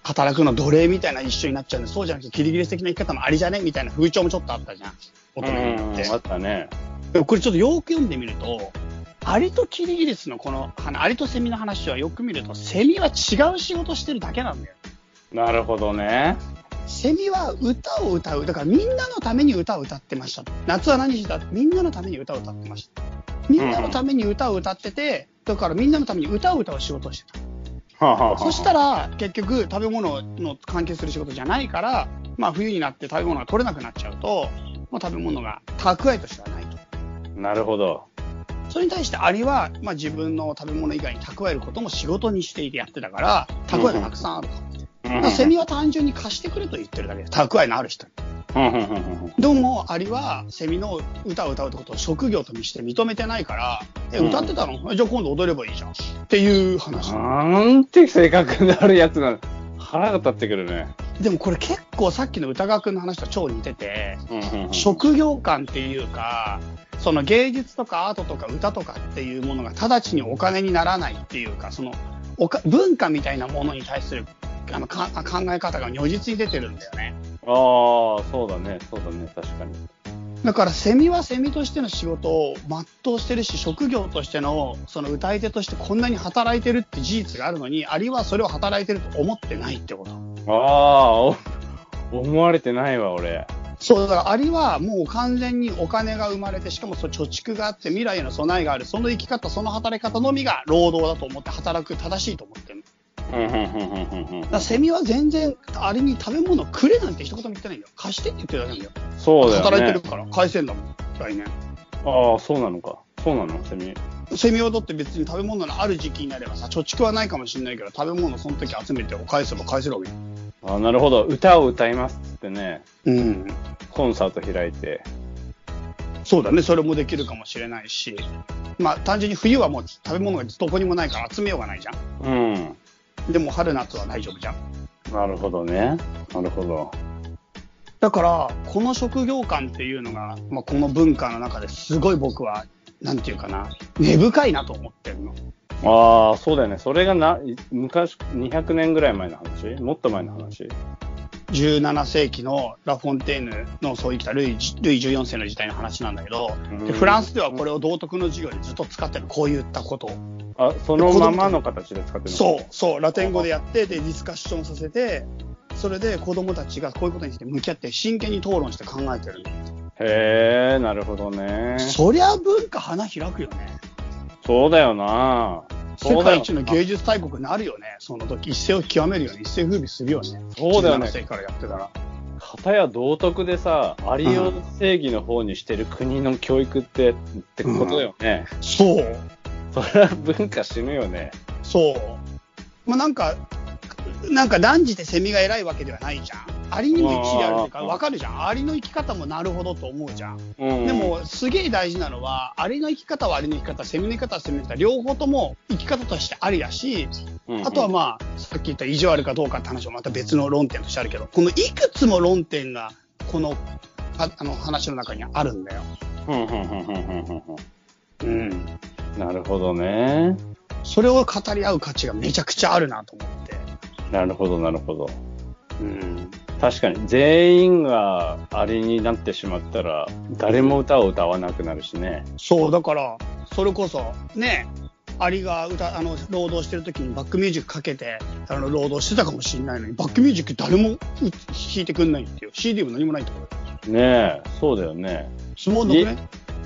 働くの奴隷みたいな一緒になっちゃうんで、そうじゃなくてキリギリス的な生き方もアリじゃね？みたいな風潮もちょっとあったじゃん。大人になって。うんあったね。でもこれちょっとよく読んでみると、アリとキリギリスのこの、アリとセミの話はよく見ると、セミは違う仕事してるだけなんだよ。なるほどね。セミは歌を歌う。だからみんなのために歌を歌ってました。夏は何したみんなのために歌を歌ってました。みんなのために歌を歌ってて、だからみんなのために歌を歌う仕事をしてた。そしたら、結局食べ物の関係する仕事じゃないから、まあ冬になって食べ物が取れなくなっちゃうと、もう食べ物が蓄えとしてはないと。なるほど。それに対してアリは、まあ自分の食べ物以外に蓄えることも仕事にしていてやってたから、蓄えがたくさんあると。だからセミは単純に貸してくれと言ってるだけで、蓄えのある人に。うんうんうんうんどうも、アリはセミの歌を歌うってことを職業として認めてないから、え、うん歌ってたの、じゃあ今度踊ればいいじゃん。っていう話。なんて性格のあるやつなの？腹が立ってくるね。でもこれ結構さっきの歌川くんの話と超似てて、うんうんうん職業観っていうか、その芸術とかアートとか歌とかっていうものが直ちにお金にならないっていうか、そのおか文化みたいなものに対するあのか考え方が如実に出てるんだよね。ああ、そうだね、そうだね、確かに。だからセミはセミとしての仕事を全うしてるし、職業としてのその歌い手としてこんなに働いてるって事実があるのに、アリはそれを働いてると思ってないってこと。ああ、お思われてないわ、俺。そう、だからアリはもう完全にお金が生まれて、しかもその貯蓄があって未来への備えがある、その生き方、その働き方のみが労働だと思って働く正しいと思ってる。だセミは全然アリに食べ物くれなんて一言も言ってないんだよ。貸してって言ってるだけなんだよ。そうだよね。働いてるから返せんだもん、来年。ああ、そうなのか。そうなの、セミ。セミはだって別に食べ物のある時期になればさ、貯蓄はないかもしれないけど、食べ物その時集めて返せば返せるわけよ。あなるほど。歌を歌いますっつってね、うん。コンサート開いて。そうだね、それもできるかもしれないし。まあ単純に冬はもう食べ物がどこにもないから集めようがないじゃん。うん。でも春夏は大丈夫じゃん。なるほどね。なるほど。だから、この職業観っていうのが、まあ、この文化の中ですごい僕は、なんていうかな、根深いなと思ってるの。ああ、そうだよね。それがな、い昔、200年ぐらい前の話？もっと前の話？17世紀のラフォンテーヌのそう生きたルイルイ14世の時代の話なんだけど、でフランスではこれを道徳の授業でずっと使ってる、こういったことを。あ、そのままの形で使ってるの？そう、そう、ラテン語でやって、で、ディスカッションさせて、それで子供たちがこういうことについて向き合って真剣に討論して考えてるの。へえ、なるほどね。そりゃ文化花開くよね。そうだよな。世界一の芸術大国になるよね。その時、一世を極めるよね。一世風靡するよね。そうだよね17世紀からやってたら。片や道徳でさ、アリを正義の方にしてる国の教育って、ってことだよね。そう。それは文化死ぬよね。そう。まあ、なんか、なんか断じてセミが偉いわけではないじゃん。アリにも一理あるっていうか、わかるじゃん。アリの生き方もなるほどと思うじゃん。うん。でも、すげえ大事なのは、アリの生き方はアリの生き方、セミの生き方はセミの生き方、両方とも生き方としてありだし、うんうんあとはまあ、さっき言った意地悪かどうかって話もまた別の論点としてあるけど、このいくつも論点が、この、ああの話の中にあるんだよ。うんなるほどね。それを語り合う価値がめちゃくちゃあるなと思って。なるほど、なるほど。うん。確かに、全員がアリになってしまったら、誰も歌を歌わなくなるしね。そう、だから、それこそ、ね、アリが歌、あの、労働してる時にバックミュージックかけて、あの、労働してたかもしれないのに、バックミュージック誰もう弾いてくんないっていう。CD も何もないってことねえ、そうだよね。つまんなくね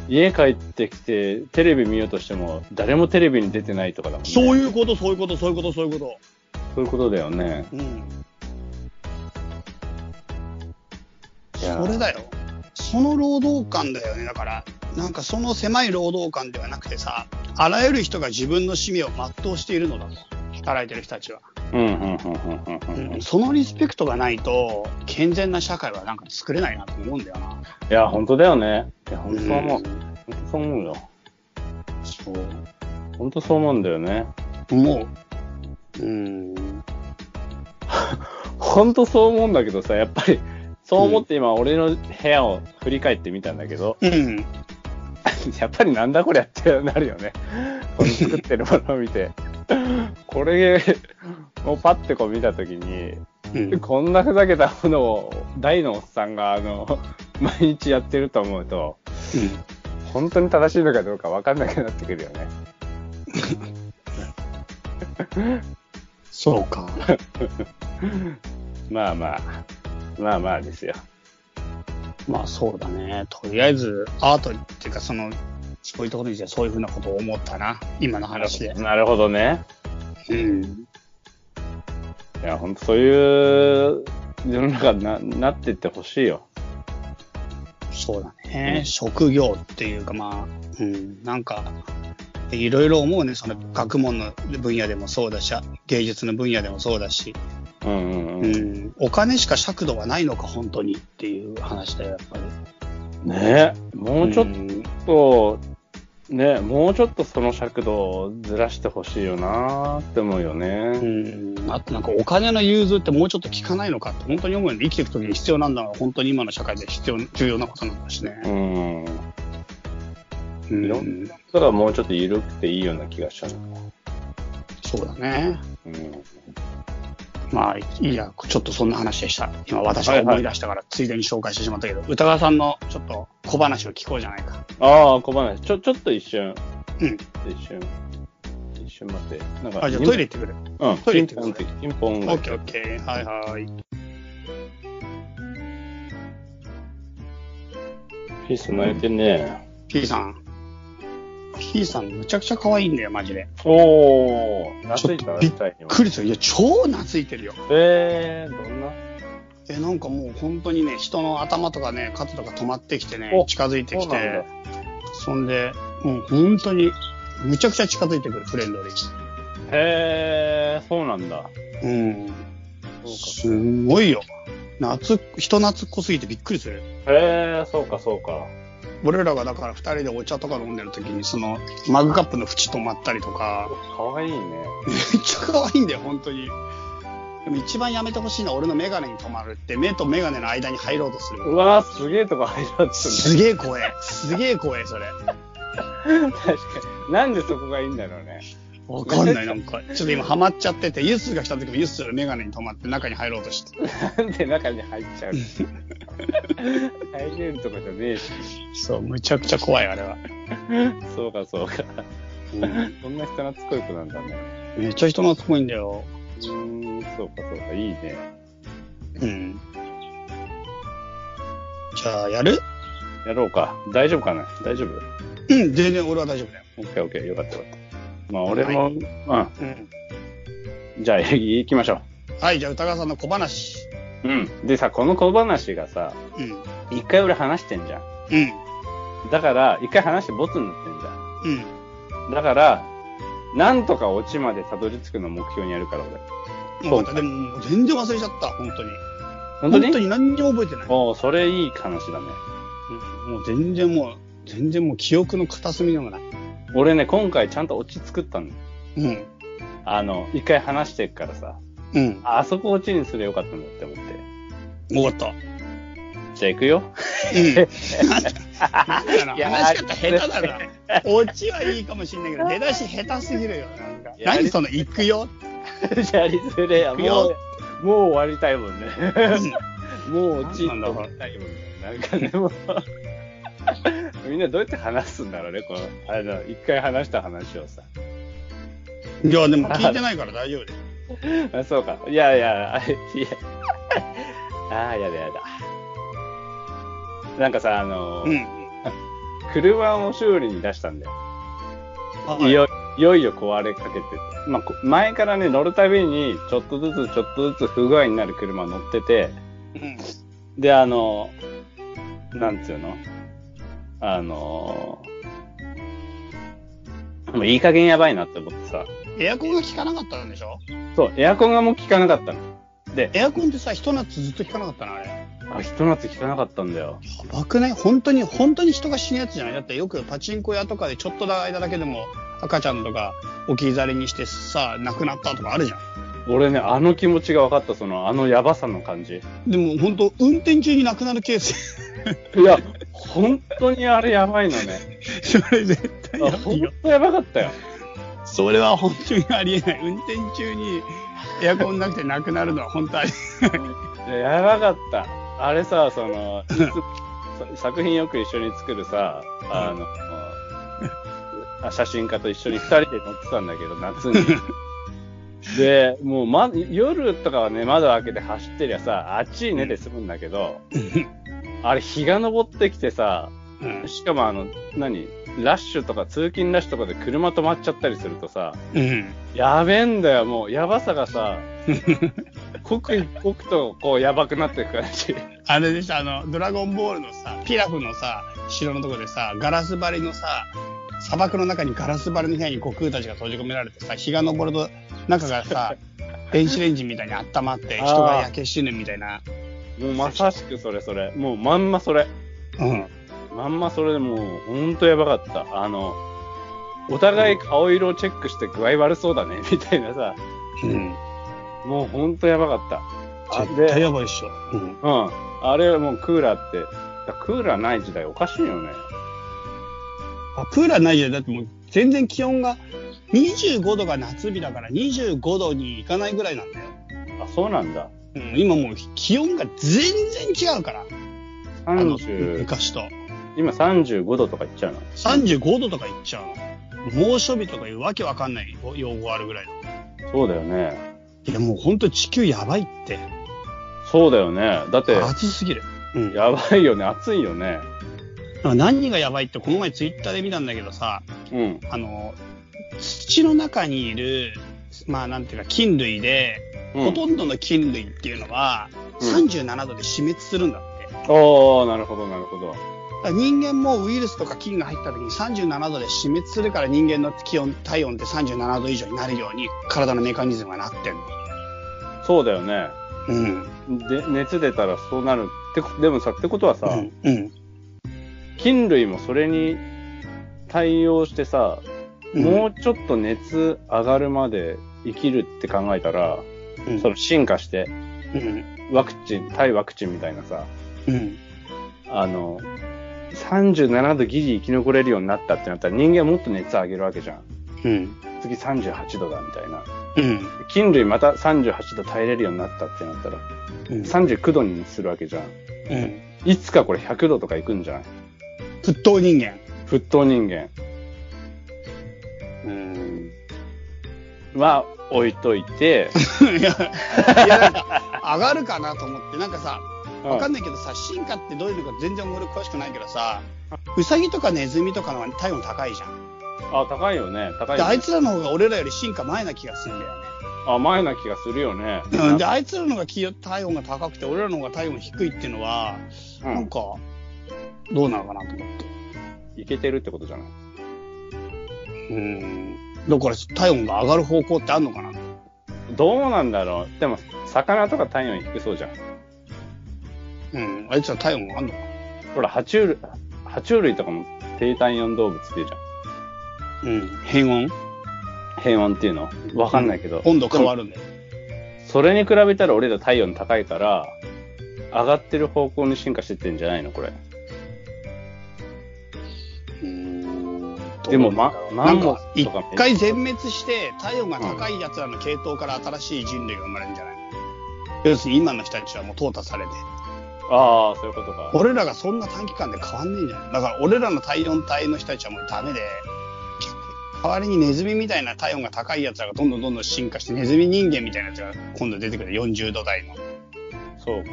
家帰ってきて、テレビ見ようとしても、誰もテレビに出てないとかだもんね。そうう。いうこと、そういうこと、そういうこと、そういうこそういうことだよね。と。うん。それだよ。その労働感だよね。だから、なんかその狭い労働感ではなくてさ、あらゆる人が自分の使命を全うしているのだと。働いてる人たちは。うん、うん、うん、うん、うん。うんそのリスペクトがないと、健全な社会はなんか作れないなと思うんだよな。いや、本当だよね。いや、本当そう思う。ん本当そう思うよ。そう。本当そう思うんだよね。思う。うん。本当そう思うんだけどさ、やっぱり、そう思って今、俺の部屋を振り返ってみたんだけど、うん。やっぱりなんだこりゃってなるよね。この作ってるものを見て。これをパッてこう見たときに、うん。こんなふざけたものを大のおっさんが、あの、毎日やってると思うと、本当に正しいのかどうか分かんなくなってくるよね。そうか。まあまあ、まあまあですよ。まあそうだね。とりあえず、アートっていうか、その、そういうところにそういうふうなことを思ったな。今の話で。なるほどね。うん。いや、本当そういう世の中にななっていってほしいよ。そうだね。職業っていうか、まあ、うん、なんか、いろいろ思うね。その学問の分野でもそうだし、芸術の分野でもそうだし、うんうんううん。ん、お金しか尺度はないのか、本当にっていう話だよ、やっぱり。ねもうちょっんと、ねもうちょっとその尺度をずらしてほしいよなって思うようね。ん、あとなんかお金の融通ってもうちょっと効かないのかって本当に思うよね。生きていくときに必要なんだが、本当に今の社会で必要、重要なことなんだしうね。ん。うんいろんなことがもうちょっと緩くていいような気がしちゃう。そうだね。うん。まあ、いいや、ちょっとそんな話でした。今私が思い出したから、ついでに紹介してしまったけど、歌川さんのちょっと小話を聞こうじゃないか。ああ、小話。ちょ、ちょっと一瞬。うん。一瞬。一瞬待って。なんかあ、じゃあトイレ行ってくる。うん。トイレ行ってください、ピンポンがオッケーオッケー。はいはい。ピース泣いてんね。P さん。P さんむちゃくちゃ可愛いんだよ、マジで。おー、懐いたちょっとびっ二人にもクリス、いや、超懐いてるよ。えー、どんな？え、なんかもう本当にね、人の頭とかね、肩とか止まってきてねお、近づいてきて、そんで、もう本当に、むちゃくちゃ近づいてくる、フレンドリー。へー、そうなんだ。うん。そうすんごいよ。夏、人懐っこすぎてびっくりする。か。へー、そうかそうか。俺らがだから二人でお茶とか飲んでる時に、その、マグカップの縁止まったりとか、かわいいね。めっちゃ可愛いんだよ、本当に。でも一番やめてほしいのは俺のメガネに止まるって、目とメガネの間に入ろうとする。うわー、すげえとこ入ろうとすすげえ怖え。すげえ怖え、それ。確かに。なんでそこがいいんだろうね。わかんない、なんか。ちょっと今ハマっちゃってて、ユッスが来た時もユッスがメガネに止まって中に入ろうとして。なんで中に入っちゃうの？入れるとこじゃねえし。そう、むちゃくちゃ怖い、あれは。そうかそうか。うんそんな人懐っこい子なんだね。めっちゃ人懐っこいんだよ。うーん、そうかそうか。いいね。うん。じゃあ、やる？やろうか。大丈夫かな？大丈夫？うん、全然俺は大丈夫だよ。オッケーオッケー。よかったよかった。まあ俺も、うん。うん。じゃあ行きましょう。はい、じゃあ歌川さんの小話。うん。でさ、この小話がさ、うん。一回俺話してんじゃん。うん。だから、一回話してボツになってんじゃうん。ん。だから、なんとかオチまでたどり着くのを目標にやるから俺。もうでも、もう全然忘れちゃった、本当に。本当に？本当に何にも覚えてない。おーそれいい話だね。うんもう全然もう、全然もう記憶の片隅でもない。俺ね、今回ちゃんとオチ作ったの。うん。あの、一回話してっからさ、うん。ああそこオチにすればよかったんだって思って。終わった。じゃあ行くよ。うん。なんだいや話し方下手だな。オチはいいかもしんないけど、出だし下手すぎるよ。なんかいや何その、行くよ。じゃあリスレや、も行くよう、もう終わりたいもんね。もうオチなんだ終わりたいもんね。なんかね、もう。みんなどうやって話すんだろうね、この、あの、一回話した話をさ。いや、でも聞いてないから大丈夫です。あ、そうか。いやいや、あいや。ああ、やだやだ。なんかさ、あの、うん。車を修理に出したんだよ。はいいよいよいよ壊れかけてて。まあ、こ前からね、乗るたびに、ちょっとずつちょっとずつ不具合になる車乗ってて、うん。で、あの、なんつうの？あの、もういい加減やばいなって思ってさ。エアコンが効かなかったんでしょ？そう、エアコンがもう効かなかったの。で、エアコンってさ、ひと夏ずっと効かなかったのあれ。あ、ひと夏効かなかったんだよ。やばくない？本当に、本当に人が死ぬやつじゃない？だってよくパチンコ屋とかでちょっとの間だけでも赤ちゃんとか置き去りにしてさ、亡くなったとかあるじゃん。俺ね、あの気持ちが分かった、その、あのやばさの感じ。でも本当、運転中に亡くなるケース。いや、本当にあれやばいのね。それ絶対やばいよ。当やばかったよ。それは本当にありえない。運転中にエアコンなくて亡くなるのは本当ありいややばかった。あれさ、その、作品よく一緒に作るさ、あの、あ写真家と一緒に二人で乗ってたんだけど、夏に。で、もう、ま、夜とかはね、窓開けて走ってりゃさ、あっちいねで済むんだけど、あれ日が昇ってきてさ、うん。しかもあの、何？ラッシュとか通勤ラッシュとかで車止まっちゃったりするとさ、うん。やべえんだよ、もう、やばさがさ、刻一刻とこう、やばくなっていく感じ。あれでしょ、あの、ドラゴンボールのさ、ピラフのさ、城のとこでさ、ガラス張りのさ、砂漠の中にガラス張りの部屋に悟空たちが閉じ込められてさ、日が昇ると中がさ、電子レンジみたいに温まって人が焼け死ぬみたいな。もうまさしくそれそれ。もうまんまそれ。うん。まんまそれでもう、ほんとやばかった。あの、お互い顔色をチェックして具合悪そうだね、みたいなさ。うん。もうほんとやばかった。あ絶対で、やばいっしょ。うん。うん。あれもうクーラーって、クーラーない時代おかしいよね。あ、クーラーないじゃん。だってもう全然気温が、25度が夏日だから25度にいかないぐらいなんだよ。あ、そうなんだ。うん。今もう気温が全然違うから。あの、30、昔と。今35度とかいっちゃうの？35度とかいっちゃうの。猛暑日とかいうわけわかんない用語あるぐらいの。そうだよね。いやもうほんと地球やばいって。そうだよね。だって、暑すぎる。うん。やばいよね。暑いよね。何がやばいってこの前ツイッターで見たんだけどさ、うん。あの、土の中にいる、まあなんていうか菌類で、うんほとんどの菌類っていうのは、うん37度で死滅するんだって。おー、なるほど、なるほど。人間もウイルスとか菌が入った時に37度で死滅するから人間の気温、体温って37度以上になるように体のメカニズムがなってんの。そうだよね。うん。で、熱出たらそうなるってこ、でもさ、ってことはさ、うん。うん。菌類もそれに対応してさ、うんもうちょっと熱上がるまで生きるって考えたら、うんその進化して、うん。ワクチン、対ワクチンみたいなさ、うん。あの、37度ギリ生き残れるようになったってなったら人間はもっと熱上げるわけじゃん。うん。次38度だみたいな。うん。菌類また38度耐えれるようになったってなったら、うん。39度にするわけじゃん。うん。いつかこれ100度とかいくんじゃない？沸騰人間。沸騰人間うん。は置いといて、いや、いやなんか、上がるかなと思って、なんかさ、わかんない。けどさ、進化ってどういうのか全然俺詳しくないけどさ、ウサギとかネズミとかの方が体温高いじゃん。あ、高いよね。高いね。あいつらの方が俺らより進化前な気がするんだよね。甘いな気がするよね。うん、で、あいつらのが気体温が高くて、俺らの方が体温低いっていうのは、うんなんか、どうなのかなと思って。いけてるってことじゃない？うん。だから体温が上がる方向ってあんのかな？どうなんだろうでも、魚とか体温低そうじゃん。うん。あいつら体温があんのか？ほら、爬虫類、爬虫類とかも低体温動物っていうじゃん。うん。変温？変温っていうの？わかんないけど。温度変わるんだよ。それに比べたら俺ら体温高いから、上がってる方向に進化してってんじゃないの？これ。でもまなんか、一回全滅して、体温が高い奴らの系統から新しい人類が生まれるんじゃないの？要するに今の人たちはもう淘汰されて。ああ、そういうことか。俺らがそんな短期間で変わんねえんじゃない？だから俺らの体温帯の人たちはもうダメで、代わりにネズミみたいな体温が高いやつらがどんどんどんどん進化して、ネズミ人間みたいなやつが今度出てくる。40度台の。そうか。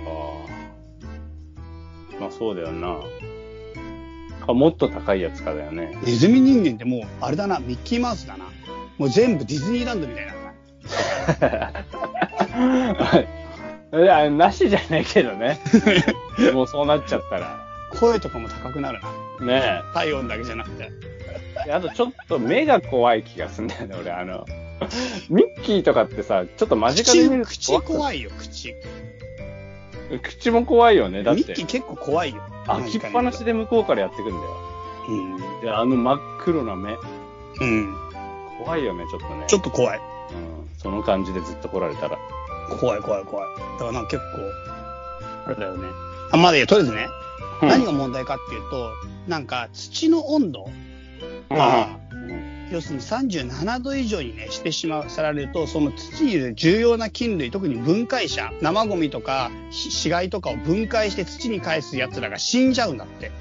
まあそうだよな。かもっと高いやつかだよね。ネズミ人間ってもう、あれだな、ミッキーマウスだな。もう全部ディズニーランドみたいなな。いや、なしじゃないけどね。もうそうなっちゃったら。声とかも高くなるな。ね体温だけじゃなくて。え。あとちょっと目が怖い気がすんだよね、俺。あの、ミッキーとかってさ、ちょっと間近で見ると口、口怖いよ、口。口も怖いよね、だってミッキ。ー結構怖いよ。開きっぱなしで向こうからやってくんだよ。うん。で、あの真っ黒な目。うん。怖いよね、ちょっとね。ちょっと怖い。うん。その感じでずっと来られたら。怖い怖い怖い。だからなんか結構、あれだよね。あ、まだいいや、とりあえずね、何が問題かっていうと、なんか土の温度が、要するに37度以上にね、してしまう、さられると、その土にいる重要な菌類、特に分解者、生ゴミとかひ死骸とかを分解して土に返す奴らが死んじゃうんだって。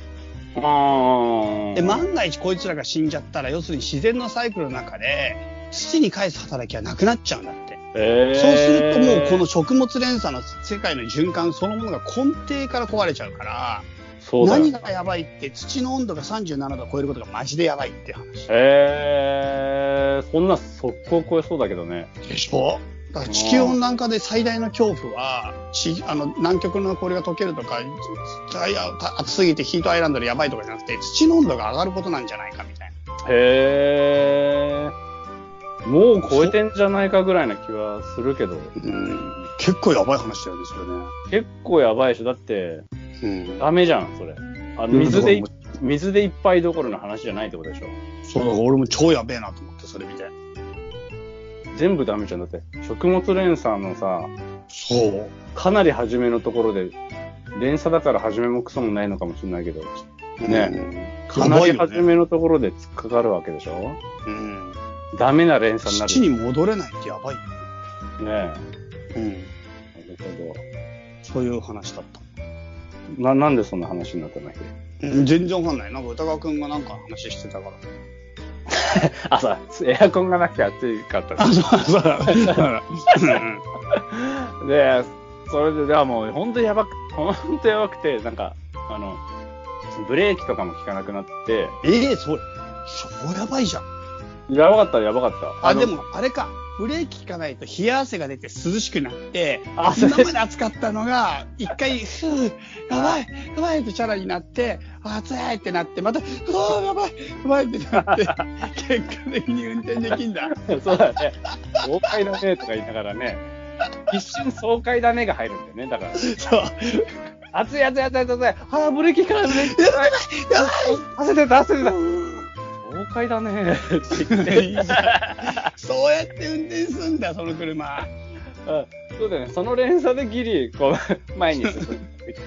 で、万が一こいつらが死んじゃったら、要するに自然のサイクルの中で、土に返す働きはなくなっちゃうんだって。えー、そうするともうこの食物連鎖の世界の循環そのものが根底から壊れちゃうから、そうだよ何がやばいって土の温度が37度を超えることがマジでやばいって話。えー、そんな速攻超えそうだけどね。でしょ？だから地球温暖化で最大の恐怖は、ちあの南極の氷が溶けるとか、暑すぎてヒートアイランドでやばいとかじゃなくて、土の温度が上がることなんじゃないかみたいな。へー。もう超えてんじゃないかぐらいな気はするけど。うん、結構やばい話だよね、それね。結構やばいでしょ。だって、うん。ダメじゃん、それ。あの水でい、水でいっぱいどころの話じゃないってことでしょ。そうだ俺も超やべえなと思って、それ見て。全部ダメじゃん。だって、食物連鎖のさ、そう。かなり初めのところで、連鎖だから初めもクソもないのかもしれないけど、ねかなり初めのところで突っかかるわけでしょうん。ダメな連鎖になる。土に戻れないってやばいよ。ねうん。え。なるほそういう話だった。ど。な、なんでそんな話になったんだっけ？うん、全然わかんない。なんか歌川くんがなんか話してたから。あ、そう、エアコンがなくて暑いかった。あ、そうそうだ。で、それで、ではもう、ほんとやばく、ほんとやばくて、なんか、あの、ブレーキとかも効かなくなって、ええそれ、超やばいじゃん。やばかった、やばかった。あ、ので、も、あれか。ブレーキ効かないと冷や汗が出て涼しくなって、あ今まで暑かったのが、一回、ふぅ、やばい、やばいってチャラになって、あ暑いってなって、また、うわーやばい、やばいってなって、結果的に運転できんだ。そうだね。爽快だね、とか言いながらね、一瞬爽快だねが入るんだよね、だから。そう。熱い熱い熱い熱い熱い。ああ、ブレーキ効かない、ブレーキ効かない。やばい汗出た、汗出た。爽快だね、って言って。そうやって運転すんだ、その車。あそうだよね。その連鎖でギリ、こう、前に進むみたい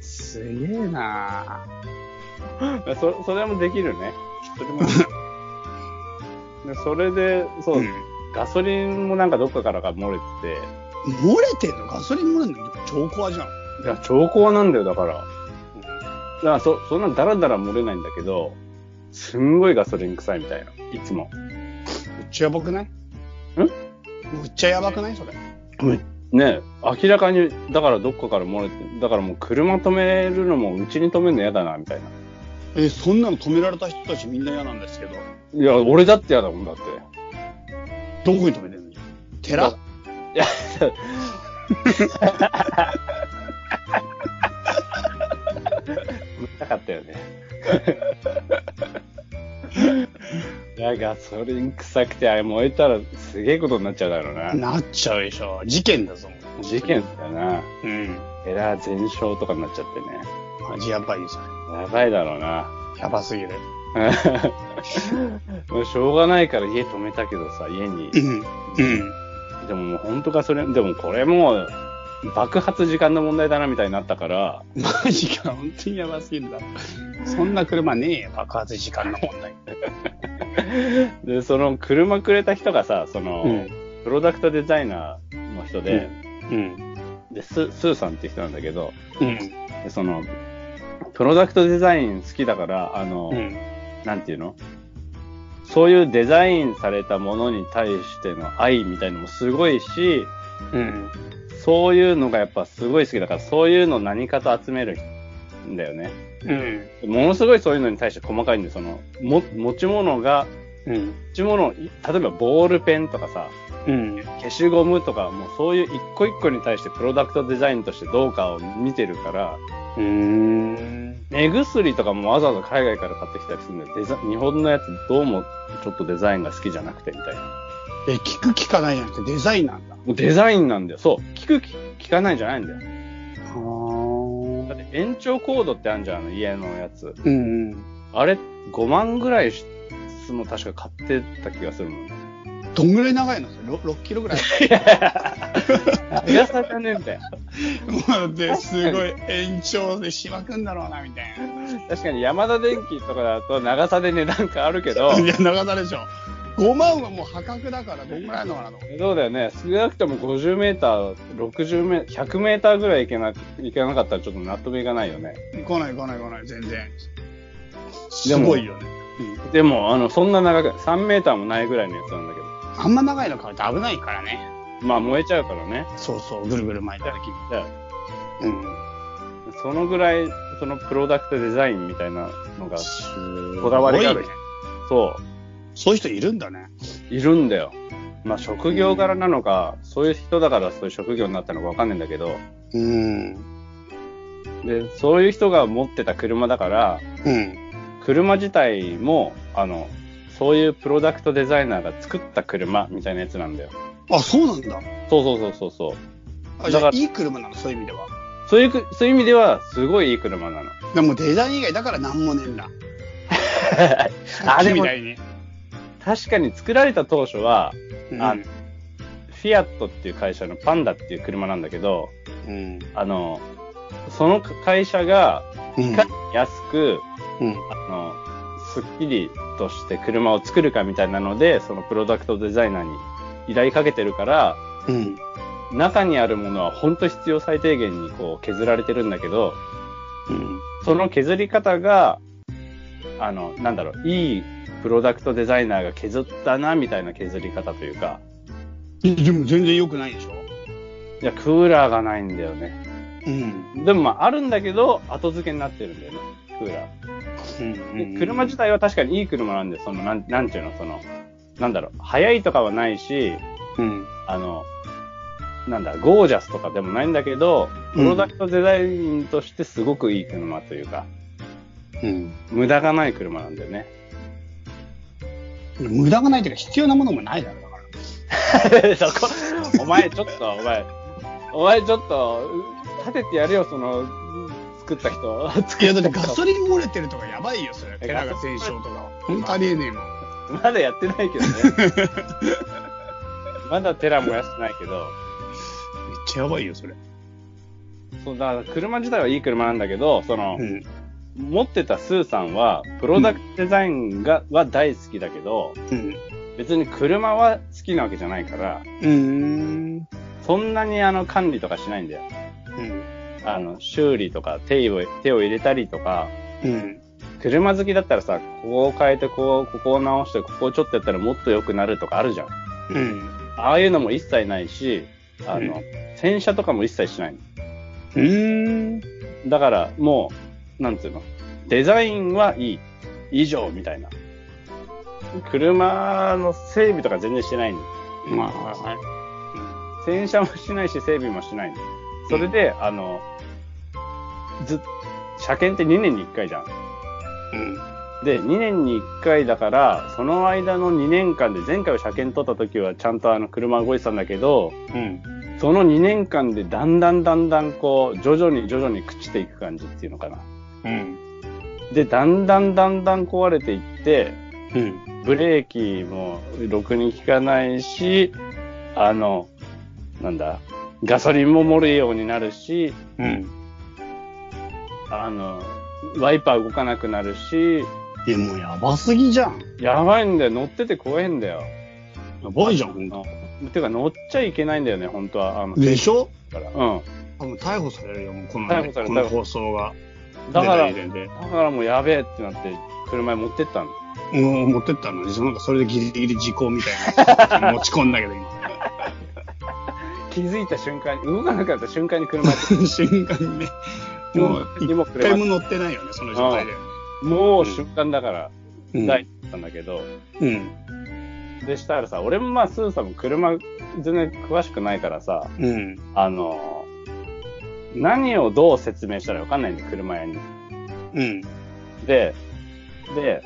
すげえなな。そそれもできるね。それもで それで、そう、うんガソリンもなんかどっかからが漏れて漏れてんの？ガソリン漏れんの？超怖じゃん。て、いや、超高なんだよ、だから。だからそ、そんなダラダラ漏れないんだけど、すんごいガソリン臭いみたいな。いつも。めっちゃやばくない？ん？めっちゃやばくないそれ？ね明らかに、だからどっかから漏れて、だからもう車止めるのもうちに止めるの嫌だな、みたいな。え、そんなの止められた人たちみんな嫌なんですけど。いや、俺だって嫌だもんだって。どこに止めてんの？寺？いや、見たかったよね。いや、ガソリン臭くて、あれ燃えたらすげえことになっちゃうだろうな。なっちゃうでしょ。事件だぞ。事件だよな。うん。エラー全焼とかになっちゃってね。マジやばいよ、そやばいだろうな。れ。やばすぎる。もうしょうがないから家止めたけどさ、家に。うん。うん。でももう本当かそれ、でもこれもう爆発時間の問題だなみたいになったから、マジか、本当にやばすぎるだろ。そんな車ねえよ、爆発時間の問題。で、その車くれた人がさ、その、うんプロダクトデザイナーの人で、うん。で、ススーさんって人なんだけど、うん。でその、プロダクトデザイン好きだから、あの、うん。なんていうの？そういうデザインされたものに対しての愛みたいのもすごいし、うん。そういうのがやっぱすごい好きだから、そういうの何かと集めるんだよね。うん。ものすごいそういうのに対して細かいんで、その、も、持ち物が、うん。持ち物、い例えばボールペンとかさ、うん。消しゴムとか、もうそういう一個一個に対してプロダクトデザインとしてどうかを見てるから、うーん。目薬とかもわざわざ海外から買ってきたりするんだよ。デザ日本のやつどうもちょっとデザインが好きじゃなくてみたいな。え、聞く聞かないじゃなくてデザインなんだ。もうデザインなんだよ。そう。聞く聞聞かないんじゃないんだよ。はだって延長コードってあるじゃん、家のやつ。うんうん。あれ、5万ぐらいしも確か買ってた気がするもんね。どんぐらい長いの？それ 6, 6キロぐらい？長さじゃねえんだよ。もうで、すごい延長でしまくんだろうな、みたい確かに山田電機とかだと長さで値段変わるけど、な。いや、長さでしょ。5万はもう破格だから、どんぐらいのかなと。そうだよね。少なくとも50メーター、60メーター、100メーターぐらい行けな、行けなかったらちょっと納得いかないよね。来ない来ない来ない、全然。すごいよね。うん。でも、あの、そんな長く、3メーターもないぐらいのやつなんだけど。あんま長いの買うと危ないからね。まあ燃えちゃうからね。そうそう、ぐるぐる巻いた時に。じゃあうん。そのぐらい、そのプロダクトデザインみたいなのが、すこだわりがあるねそそういう人いるんだね。う、いるんだよ。まあ職業柄なのか、そういう人だからそういう職業になったのかわかんないんだけど、うん。で、そういう人が持ってた車だから、うん。車自体も、あの、そういうプロダクトデザイナーが作った車みたいなやつなんだよ。あ、そうなんだ。そうそうそうそうそう。あだからいい車なの、そういう意味では。そういうく、そういう意味では、すごいいい車なの。でもデザイン以外だからなんもねえんだ。あでもみたいに。確かに作られた当初は、うんあフィアットっていう会社のパンダっていう車なんだけど、うん。あの、その会社が、うんいかに安く、うん。あの、スッキリとして車を作るかみたいなので、そのプロダクトデザイナーに依頼かけてるから、うん。中にあるものは本当必要最低限にこう削られてるんだけど、うん。その削り方が、あの、なんだろう、いいプロダクトデザイナーが削ったな、みたいな削り方というか、でも全然良くないでしょ？いや、クーラーがないんだよね。うん。でもまあ、あるんだけど、後付けになってるんだよね、クーラー。で車自体は確かにいい車なんで、その、なん、なんていうの、その、なんだろう、速いとかはないし、うん。あの、なんだ、ゴージャスとかでもないんだけど、プロダクトデザインとしてすごくいい車というか、うん。無駄がない車なんだよね。無駄がないというか必要なものもないだろ、だから。そこ、お前ちょっと、お前、お前ちょっと、立ててやるよ、その、作った人。いや、だってガソリン漏れてるとかやばいよ、それ。寺が戦勝とか。ほんとありえねえもん。まだやってないけどね。まだテラ燃やしてないけど、めっちゃやばいよ、それ。そうだから車自体はいい車なんだけど、その、うん。持ってたスーさんは、プロダクトデザインが、は大好きだけど、うん。別に車は好きなわけじゃないから、うーん。そんなにあの管理とかしないんだよ。うん。あの、修理とか手を、手を入れたりとか、うん。車好きだったらさ、ここを変えて、こう、ここを直して、ここをちょっとやったらもっと良くなるとかあるじゃん。うん。ああいうのも一切ないし、あの、うん洗車とかも一切しないの。うーん。だから、もう、なんつうの、デザインはいい。以上、みたいな。車の整備とか全然してないの。うまあ、はい。洗車もしないし、整備もしないの。それで、あの、ず、車検って2年に1回じゃん。うん。で、2年に1回だから、その間の2年間で、前回は車検取った時はちゃんとあの車動いてたんだけど、うん。その2年間でだんだんだんだんこう、徐々に徐々に朽ちていく感じっていうのかな。うん。で、だんだんだんだん壊れていって、うん。ブレーキもろくに効かないし、あの、なんだ、ガソリンも漏れるようになるし、うん。あの、ワイパー動かなくなるし、いや、もうやばすぎじゃん。やばいんだよ。乗ってて怖いんだよ。やばいじゃん、ほんと。てか乗っちゃいけないんだよね、本当は。あの、でしょ？から。うん。多分逮捕されるよ、もうこの、逮捕されるこの放送が。だから、だからもうやべえってなって、車に持ってったの。もう持ってったのに、そのなんかそれでギリギリ時効みたいな 持ち込んだけど、今。気づいた瞬間に、動かなかった瞬間に車に、瞬間にね。もう、一回も乗ってないよね、その状態で。もう瞬間だから、うん大だったんだけど、うん。でしたらさ、俺もまあ、スーさんも車全然詳しくないからさ、うん。あの、何をどう説明したらわかんないんだよ、車屋に。うん。で、で、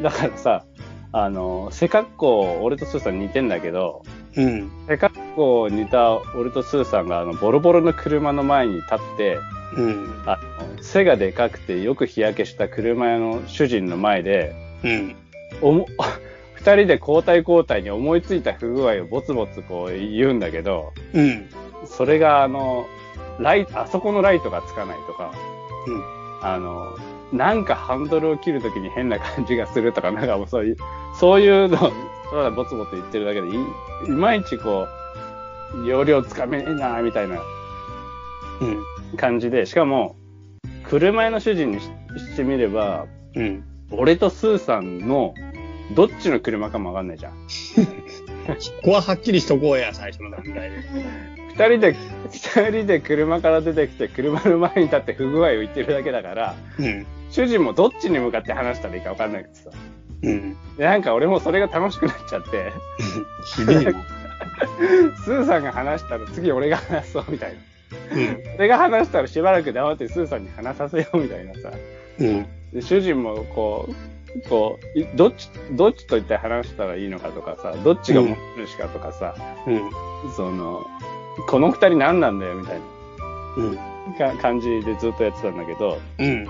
だからさ、あの、背格好、俺とスーさん似てんだけど、うん。背格好似た俺とスーさんがあの、ボロボロの車の前に立って、うん。あの背がでかくてよく日焼けした車屋の主人の前で、うん。おも、二人で交代交代に思いついた不具合をぼつぼつこう言うんだけど、うん。それがあの、ライト、あそこのライトがつかないとか、うん。あの、なんかハンドルを切るときに変な感じがするとか、なんかもうそういう、そういうのを、ただぼつぼつ言ってるだけで、いいまいちこう、容量つかめねえな、みたいなうん。感じで、しかも、車屋の主人にししてみれば、うん。俺とスーさんの、どっちの車かもわかんないじゃん。ここははっきりしとこうや、最初の段階で。二人で、二人で車から出てきて、車の前に立って不具合を言ってるだけだから、うん。主人もどっちに向かって話したらいいかわかんなくてさ。うん。で、なんか俺もそれが楽しくなっちゃって、ひでえな。スーさんが話したら次俺が話そうみたいな。うん。俺が話したらしばらく黙ってスーさんに話させようみたいなさ。うん。で主人もこう、こう、いどっち、どっちと一体話したらいいのかとかさ、どっちが持ち主かとかさ、うん。その、この二人何なんだよみたいうん。なか感じでずっとやってたんだけど、うん。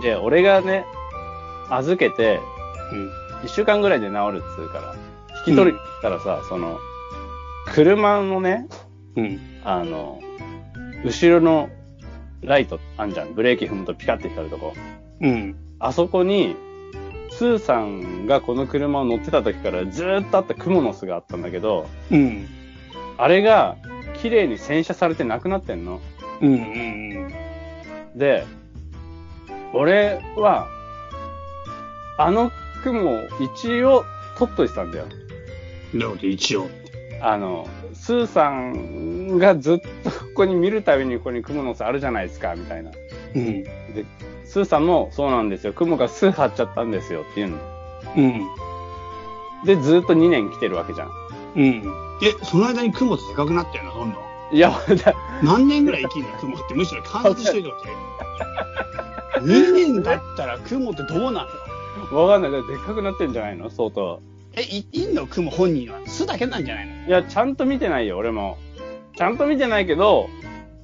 で、俺がね、預けて、うん。一週間ぐらいで治るっつうから、引き取ったらさ、その、車のね、うん。あの、後ろのライトあんじゃん。ブレーキ踏むとピカって光るとこ。うん。あそこに、スーさんがこの車を乗ってた時からずーっとあったクモの巣があったんだけど、うん。あれが綺麗に洗車されてなくなってんの。うん。うん。で、俺は、あの雲を一応取っといてたんだよ。どういうこと一応。あの、スーさんがずっとここに見るたびにここに雲の巣あるじゃないですか、みたいな。うん。で、スーさんもそうなんですよ。雲が巣張っちゃったんですよって言うの。うん。で、ずっと2年来てるわけじゃん。うん。え、その間に雲ってでかくなったよな、どんどん。いや、だ何年ぐらい生きんの雲って。むしろ観察しといてほしい。2年だったら雲ってどうなの？わかんない。でっかくなってんじゃないの？相当。え、い、いんの？雲本人は。巣だけなんじゃないの？いや、ちゃんと見てないよ、俺も。ちゃんと見てないけど、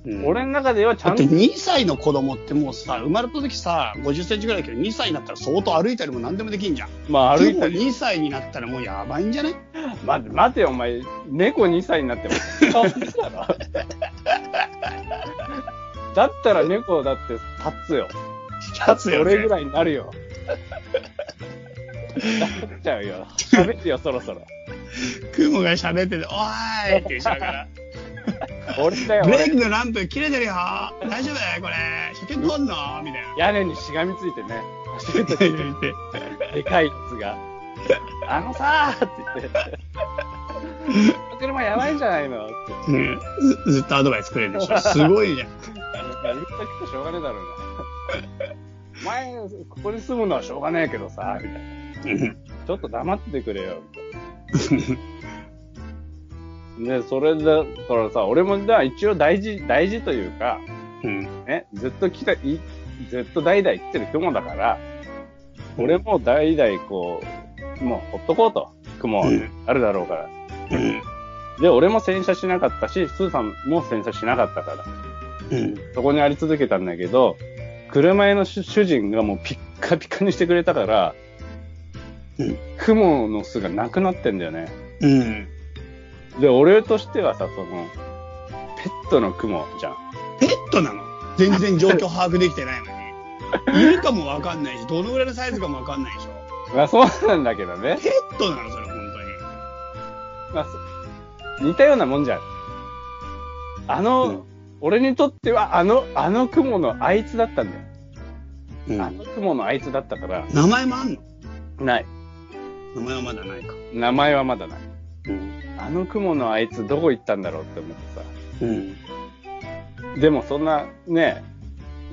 うん俺の中ではちゃんとだって、2歳の子供ってもうさ、生まれた時さ、50センチぐらいだけど、2歳になったら相当歩いたりも何でもできんじゃん。まあ歩いたり。2歳になったらもうやばいんじゃない？待て、待てよ、お前。猫2歳になっても。だったら猫だって立つよ。立つよ、ね。俺ぐらいになるよ。なっちゃうよ。喋ってよ、そろそろ。雲が喋ってて、おーいって言うしだから。俺だよ、ブレーキ俺。のランプ切れてるよ大丈夫これ車検取んの？みたいな。屋根にしがみついてね。走るときに、でかいやつが。あのさーって言って。車やばいんじゃないの？って。うんずずっとアドバイスくれるでしょ。すごいじゃん。言ったくてしょうがねえだろうな。お前、ここに住むのはしょうがねえけどさ、みたいな。うんちょっと黙っててくれよ、みたいな。で、それだからさ、俺もじゃあ一応大事、大事というか、うん。ね、ずっと来た、いずっと代々来てる雲だから、俺も代々こう、もうほっとこうと。雲うんあるだろうから。うん。で、俺も洗車しなかったし、スーさんも洗車しなかったから。うん。そこにあり続けたんだけど、車屋の主主人がもうピッカピカにしてくれたから、うん雲の巣がなくなってんだよね。うん。で、俺としてはさ、その、ペットの雲じゃん。ペットなの？全然状況把握できてないのに。いるかもわかんないし、どのぐらいのサイズかもわかんないでしょ。まあそうなんだけどね。ペットなのそれ、本まあ、そ似たようなもんじゃん。あの、うん俺にとってはあの、あの雲のあいつだったんだよ。当に。あの雲のあいつだったから、名前もあんの？ない。名前はまだないか。名前はまだない。うん。あの雲のあいつどこ行ったんだろうって思ってうん。さ。でもそんな、ね、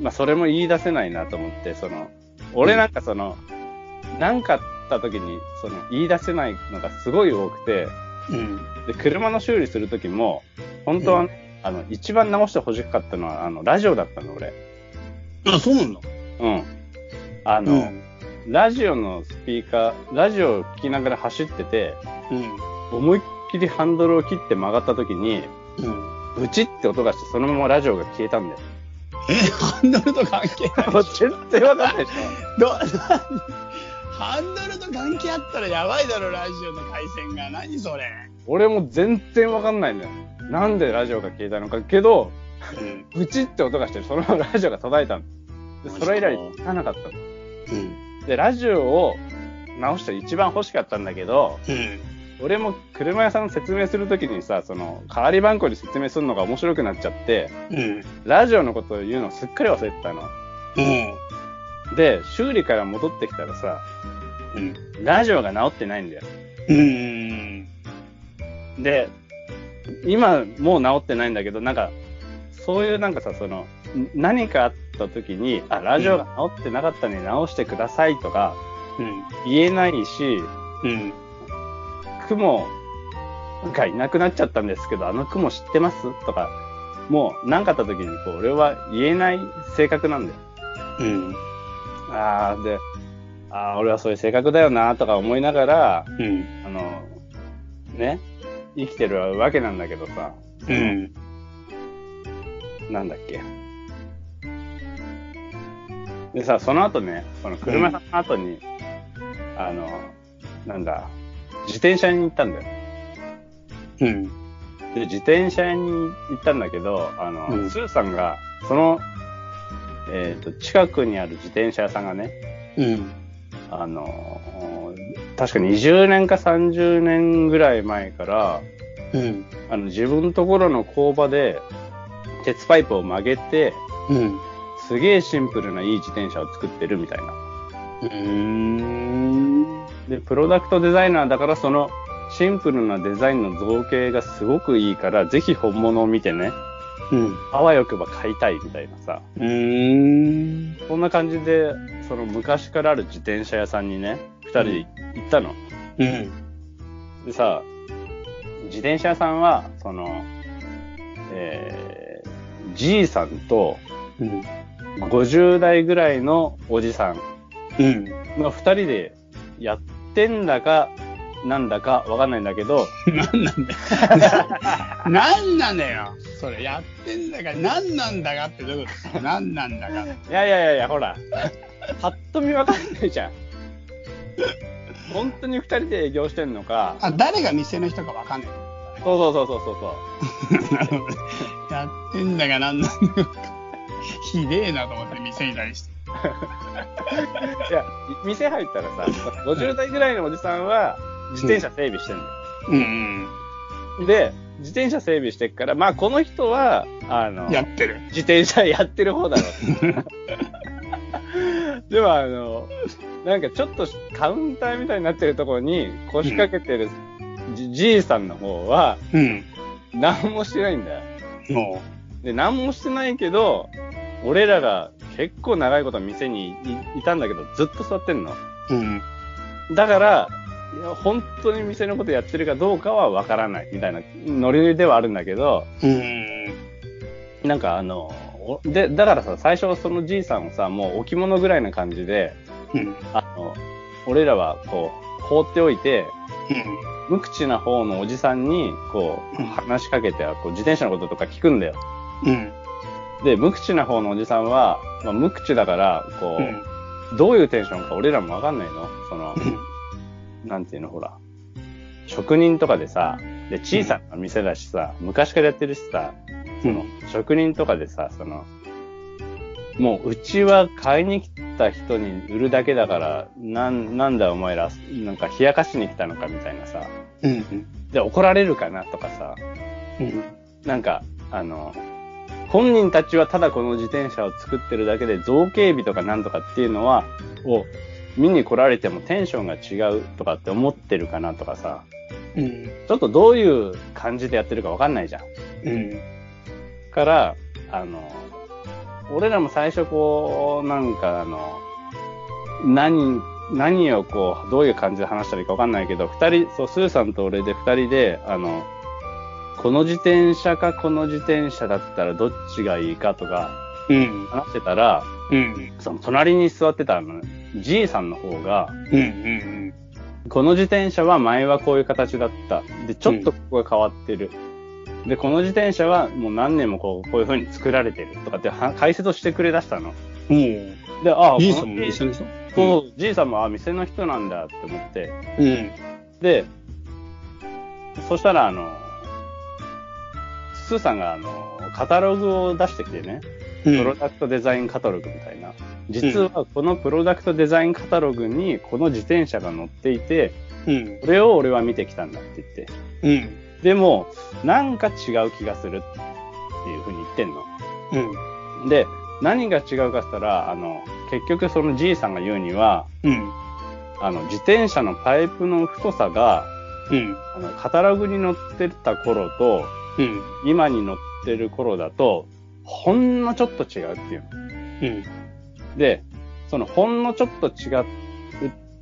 まあそれも言い出せないなと思って、その、俺なんかその、なんかあった時に、その、言い出せないのがすごい多くて、うん。で、車の修理する時も、本当は、うんあの、一番直してほしかったのは、あの、ラジオだったの、俺。あ、そうなんだ。うん。あの、うん。ラジオのスピーカー、ラジオを聞きながら走ってて、うん。思いっきりハンドルを切って曲がった時に、うん。ブチって音がして、そのままラジオが消えたんだよ。え、ハンドルと関係ない。もう全然わかんないでしど、な ハンドルと関係あったらやばいだろ、ラジオの回線が。何それ。ょ。俺も全然わかんないんだよ。なんでラジオが消えたのか。けど、うん。ブチって音がして、そのままラジオが途絶えたの。で、それ以来聞かなかったの。うん。で、ラジオを直して一番欲しかったんだけど、うん。俺も車屋さんの説明するときにさ、その、代わり番号に説明するのが面白くなっちゃって、うん。ラジオのことを言うのをすっかり忘れてたの。うん。で、修理から戻ってきたらさ、うん。ラジオが直ってないんだよ。うん。で、今もう直ってないんだけど、なんか、そういうなんかさ、その、ん何かあった時に、あ、ラジオが直ってなかったのに直してくださいとかうん。言えないし、うん。雲がいなくなっちゃったんですけど、あの雲知ってます？とか、もう何かあった時にこう、俺は言えない性格なんだよ。うん。ああ、で、ああ、俺はそういう性格だよなとか思いながら、うん。あの、ね、生きてるわけなんだけどさ、うん。なんだっけ。でさ、その後ね、その車さんの後に、あの、なんだ、自転車に行ったんだよ。うん。で、自転車屋に行ったんだけど、あの、うんスーさんが、その、えっ、と、近くにある自転車屋さんがね、うん。あの、確か20年か30年ぐらい前から、うん。あの、自分のところの工場で、鉄パイプを曲げて、うん。すげえシンプルないい自転車を作ってるみたいな。うん。で、プロダクトデザイナーだからそのシンプルなデザインの造形がすごくいいから、ぜひ本物を見てね、うん。あわよくば買いたいみたいなさ。うん。そんな感じで、その昔からある自転車屋さんにね、二人で行ったの。うん。でさ、自転車屋さんは、その、えー、じいさんとうん。50代ぐらいのおじさんうん。の二人でやってんだか、なんだかわかんないんだけど、なんなんだよ。なんなんだよ。それ、やってんだか、なんなんだかってどういうこと？なんなんだか。いやいやいやいや、ほら、ぱっと見わかんないじゃん。本当に二人で営業してんのか、あ、誰が店の人かわかんない。そうそうそうそうそうそう。なるほどねやってんだか、なんなんだか。ひでえなと思って、店に対して。いや、い店入ったらさ、50代ぐらいのおじさんは自転車整備してんだよ。うんで、自転車整備してっから、まあこの人は、あのうん。、やってる。自転車やってる方だろう。でもあの、なんかちょっとカウンターみたいになってるところに腰掛けてるじ,、じいさんの方は、うん。何もしてないんだよ。もで、何もしてないけど、俺らが結構長いこと店にいいたんだけど、ずっと座ってんの。う。うん。だから、いや、本当に店のことやってるかどうかはわからないみたいなノリではあるんだけど、うん。なんかあの、おで、だからさ、最初そのじいさんをさ、もう置物ぐらいな感じで、うん。あの、俺らはこう、放っておいて、無口な方のおじさんに、こう、うん話しかけて、こう自転車のこととか聞くんだよ。うん。で、無口な方のおじさんは、まあ、無口だから、こう、うん。どういうテンションか俺らもわかんないのその、なんていうの、ほら。職人とかでさ、で、小さな店だしさ、昔からやってるしさ、その、職人とかでさ、その、もう、うちは買いに来た人に売るだけだから、なん、なんだお前ら、なんか冷やかしに来たのかみたいなさ、うん。で、怒られるかなとかさ、うん。なんか、あの、本人たちはただこの自転車を作ってるだけで造形美とかなんとかっていうのは、を見に来られてもテンションが違うとかって思ってるかなとかさ、うん。ちょっとどういう感じでやってるかわかんないじゃん。うん。から、あの、俺らも最初こう、なんかあの、何、何をこう、どういう感じで話したらいいかわかんないけど、二人、そう、スーさんと俺で二人で、あの、この自転車かこの自転車だったらどっちがいいかとかうん。話してたら、うん。その隣に座ってたあの、じいさんの方が、うん。うん。この自転車は前はこういう形だった。で、ちょっとここが変わってる。で、この自転車はもう何年もこう、こういう風に作られてるとかっては解説をしてくれ出したの。うん。で、ああ、じいさんこのも一緒にさ。そう、じいさんも、あ、店の人なんだって思って。うん。で、そしたら、あの、スーさんが、あの、カタログを出してきてね、うん。プロダクトデザインカタログみたいな。実は、このプロダクトデザインカタログに、この自転車が載っていて、うん。これを俺は見てきたんだって言って。うん。でも、なんか違う気がするっていうふうに言ってんの。うん。で、何が違うかって言ったら、あの、結局そのじいさんが言うには、うん。あの、自転車のパイプの太さが、うん。あの、カタログに載ってた頃と、うん。今に載ってる頃だと、ほんのちょっと違うっていうの。うん。で、そのほんのちょっと違う。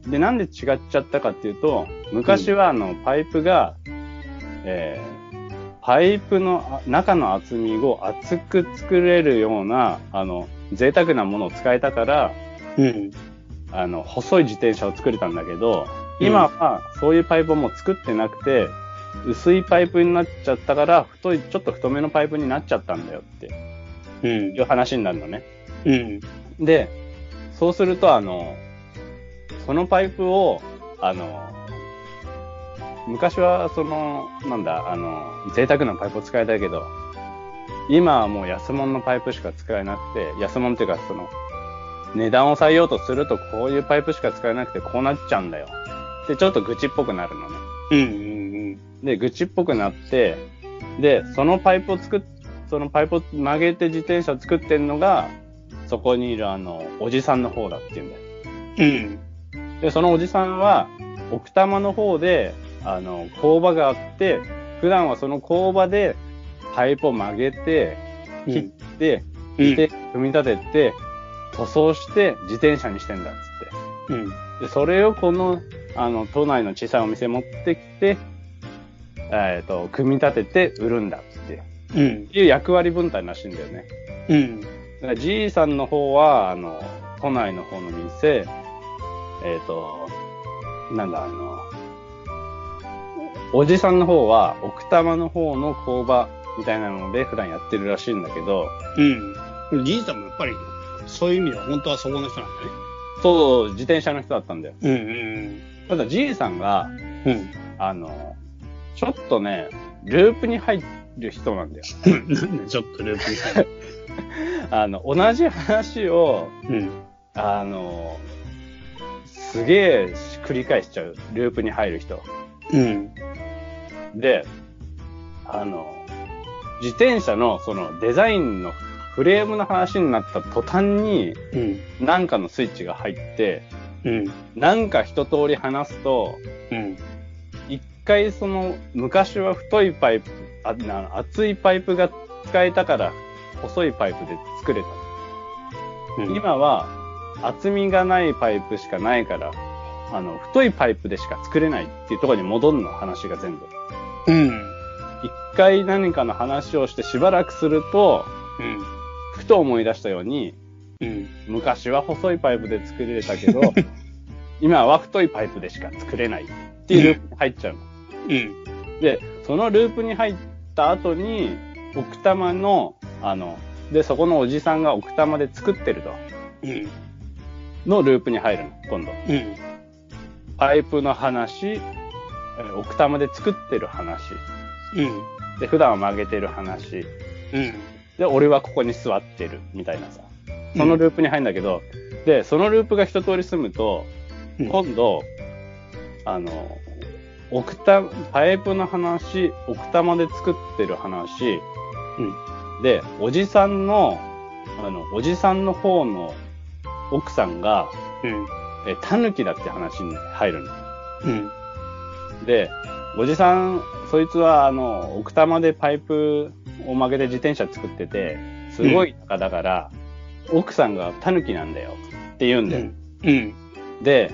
で、なんで違っちゃったかっていうと、昔はあの、パイプが、えーパイプのあ中の厚みを厚く作れるような、あの、贅沢なものを使えたから、うん。あの、細い自転車を作れたんだけど、今はそういうパイプをもう作ってなくて、薄いパイプになっちゃったから、太い、ちょっと太めのパイプになっちゃったんだよってうんい。う話になるのね。うん。で、そうすると、あの、そのパイプを、あの、昔は、その、なんだ、あの、贅沢なパイプを使えたけど、今はもう安物のパイプしか使えなくて、安物っていうか、その、値段を抑えようとすると、こういうパイプしか使えなくて、こうなっちゃうんだよ。で、ちょっと愚痴っぽくなるのね。うん。うん。で、愚痴っぽくなって、で、そのパイプを作っ、そのパイプを曲げて自転車を作ってんのが、そこにいるあの、おじさんの方だっていうんだよ。うん。で、そのおじさんは、奥多摩の方で、あの、工場があって、普段はその工場で、パイプを曲げて、切って、うん。で、組み立てて、塗装して、自転車にしてんだっつって。うん。で、それをこの、あの、都内の小さいお店持ってきて、えっ、と、組み立てて売るんだって。うん。いう役割分担らしいんだよね。うん。だからじいさんの方は、あの、都内の方の店、えっ、と、なんだ、あの、おじさんの方は、奥多摩の方の工場みたいなので普段やってるらしいんだけど、うん。じいさんもやっぱり、そういう意味では本当はそこの人なんだね。そう、自転車の人だったんだよ。うん。ただ、じいさんが、うん。あの、ちょっとね、ループに入る人なんだよ。うん。なんでちょっとループに入る？あの、同じ話を、うん。あの、すげえ繰り返しちゃう。ループに入る人。うん。で、あの、自転車のそのデザインのフレームの話になった途端に、うん。なんかのスイッチが入って、うん。なんか一通り話すと、うん。一回その、昔は太いパイプ、あな厚いパイプが使えたから、細いパイプで作れた。うん。今は、厚みがないパイプしかないから、あの、太いパイプでしか作れないっていうところに戻るの、話が全部。うん。一回何かの話をしてしばらくすると、ふと思い出したように、うん。うん。昔は細いパイプで作れたけど、今は太いパイプでしか作れないっていうループに入っちゃうの。うん。で、そのループに入った後に、奥多摩の、あの、で、そこのおじさんが奥多摩で作ってると。うん。のループに入るの、今度。うん。パイプの話、えー奥多摩で作ってる話、うん。で、普段は曲げてる話、うん。で、俺はここに座ってる、みたいなさ。そのループに入るんだけど、で、そのループが一通り済むと、うん今度、あの、奥多、パイプの話、奥多摩で作ってる話、で、おじさんの、あの、おじさんの方の奥さんが、うん。え、タヌキだって話に入るの。うん。で、おじさん、そいつは、あの、奥多摩でパイプを曲げて自転車作ってて、すごい高だから、奥さんがタヌキなんだよって言うんだよ。うん。で、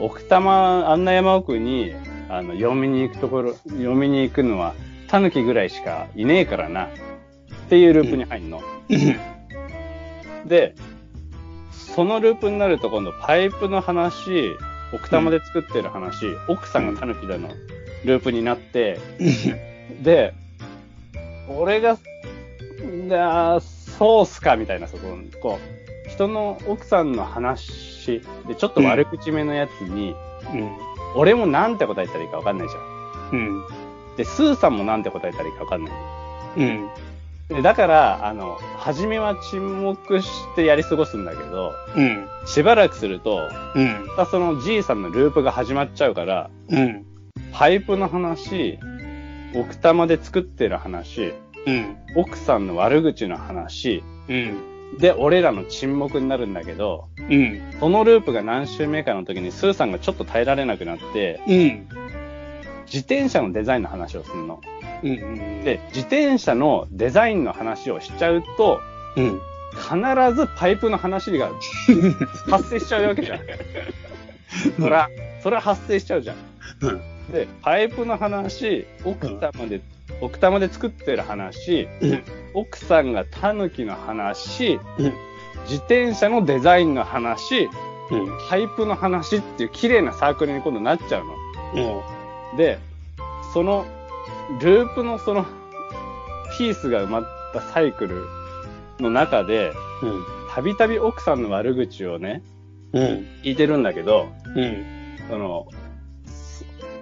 奥多摩、あんな山奥に、あの、読みに行くところ、読みに行くのは、タヌキぐらいしかいねえからな、っていうループに入るの。で、そのループになると今度パイプの話、奥多摩で作ってる話、奥さんがタヌキだのループになって、で、俺が、だそうっすかみたいな、そこ、こう、人の奥さんの話で、ちょっと悪口めのやつに、うん。俺もなんて答えたらいいかわかんないじゃん。うん。で、スーさんもなんて答えたらいいかわかんない。うん。でだから、あの、初めは沈黙してやり過ごすんだけど、うん。しばらくすると、うん。またそのじいさんのループが始まっちゃうから、うん。パイプの話、奥多摩で作ってる話、うん。奥さんの悪口の話、うん。で、俺らの沈黙になるんだけど、うん。そのループが何周目かの時にスーさんがちょっと耐えられなくなって、うん。自転車のデザインの話をするの。うん。で、自転車のデザインの話をしちゃうと、うん。必ずパイプの話が 発生しちゃうわけじゃん。そら、それは発生しちゃうじゃん。うん。で、パイプの話、奥多摩で、奥多摩で作ってる話、うん。奥さんがタヌキの話、うん。自転車のデザインの話、うん。パイプの話っていう綺麗なサークルに今度なっちゃうの。もで、その、ループのその、ピースが埋まったサイクルの中で、う。うん。たびたび奥さんの悪口をね、うん。聞いてるんだけど、うん。その、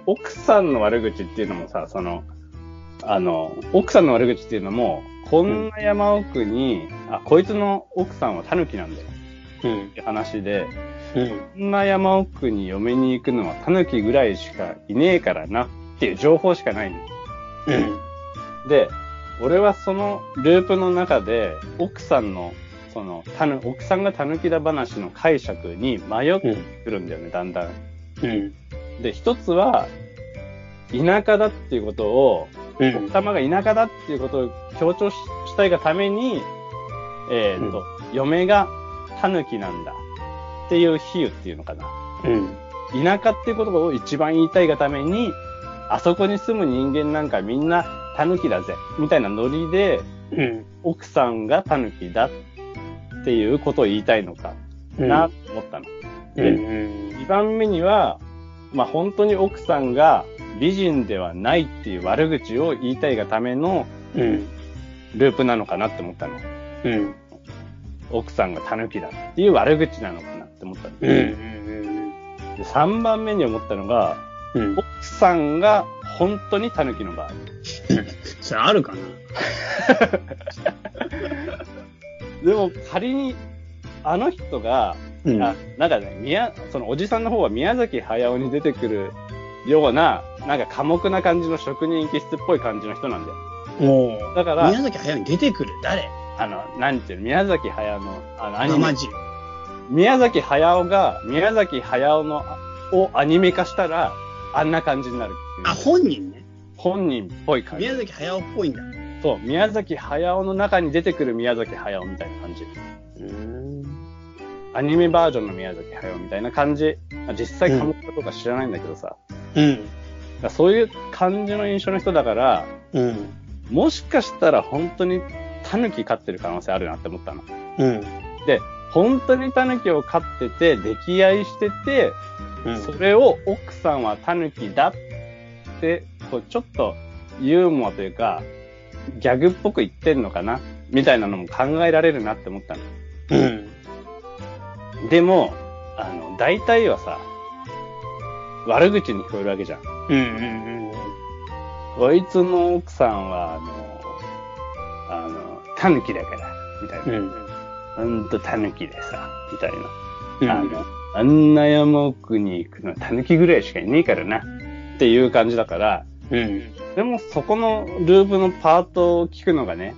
奥さんの悪口っていうのもさ、その、あの、奥さんの悪口っていうのも、こんな山奥に、あ、こいつの奥さんはタヌキなんだようんっ。て話で、うん。こんな山奥に嫁に行くのはタヌキぐらいしかいねえからなっていう情報しかないの。うん。で、俺はそのループの中で、奥さんの、その、たぬ、奥さんがタヌキだ話の解釈に迷ってくるんだよね、だんだん。うん。で、一つは、田舎だっていうことを、うん。奥多摩が田舎だっていうことを強調ししたいがために、えっ、と、嫁がタヌキなんだっていう比喩っていうのかな。うん。田舎っていうことを一番言いたいがために、あそこに住む人間なんかみんなタヌキだぜ、みたいなノリで、うん。奥さんがタヌキだっていうことを言いたいのかなと思ったの。で、うん。2番目には、まあ本当に奥さんが美人ではないっていう悪口を言いたいがためのうん。ループなのかなって思ったの。うん。奥さんがタヌキだっていう悪口なのかなって思ったの。うん。うん。で3番目に思ったのが、うん。奥さんが本当にタヌキの場合。それあるかな？でも仮に、あの人が、うんあなんかね、宮、そのおじさんの方は宮崎駿に出てくるような、なんか寡黙な感じの職人気質っぽい感じの人なんだよ。もう、だから、宮崎駿に出てくる？誰？あの、なんていうの、宮崎駿の、あの、アニメ。宮崎駿が、宮崎駿の、をアニメ化したら、あんな感じになるあ、本人ね。本人っぽい感じ。宮崎駿っぽいんだ。そう、宮崎駿の中に出てくる宮崎駿みたいな感じ。うん。アニメバージョンの宮崎駿みたいな感じ。まあ実際科目とか知らないんだけどさ。うん。だからそういう感じの印象の人だから、うん。もしかしたら本当にタヌキ飼ってる可能性あるなって思ったの。うん。で、本当にタヌキを飼ってて、溺愛してて、うん。それを奥さんはタヌキだって、こうちょっとユーモアというか、ギャグっぽく言ってんのかな？みたいなのも考えられるなって思ったの。うん。でも、あの、大体はさ、悪口に聞こえるわけじゃん。うん。うん。こいつの奥さんは、あの、あの、タヌキだから、みたいな。うん。ほんとタヌキでさ、みたいな。うん。あの、あんな山奥に行くのはタヌキぐらいしかいねえからな。っていう感じだから、うん。でもそこのループのパートを聞くのがね、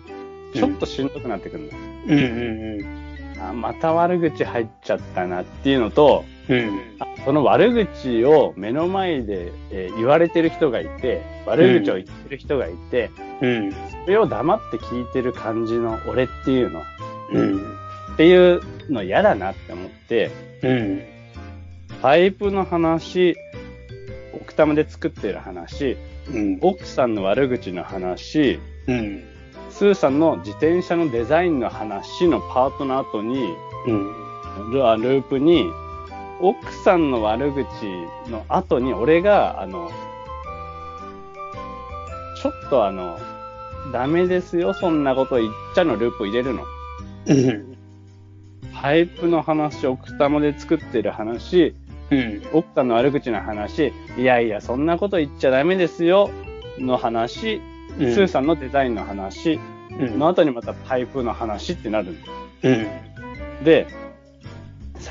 ちょっとしんどくなってくるんだ。うん。うん。あ、また悪口入っちゃったなっていうのと、うん。あその悪口を目の前で、えー言われてる人がいて、悪口を言ってる人がいて、うん。それを黙って聞いてる感じの俺っていうの、うん。っていうの嫌だなって思って、うん。パイプの話、奥多摩で作ってる話、うん。奥さんの悪口の話、うん。スーさんの自転車のデザインの話のパートの後に、うん。ループに、奥さんの悪口の後に俺が、あの、ちょっとあの、ダメですよ、そんなこと言っちゃのループを入れるの。うん。パイプの話、奥多摩で作ってる話、うん。奥さんの悪口の話、いやいや、そんなこと言っちゃダメですよ、の話、スーさんのデザインの話、うん。の後にまたパイプの話ってなるうん。で、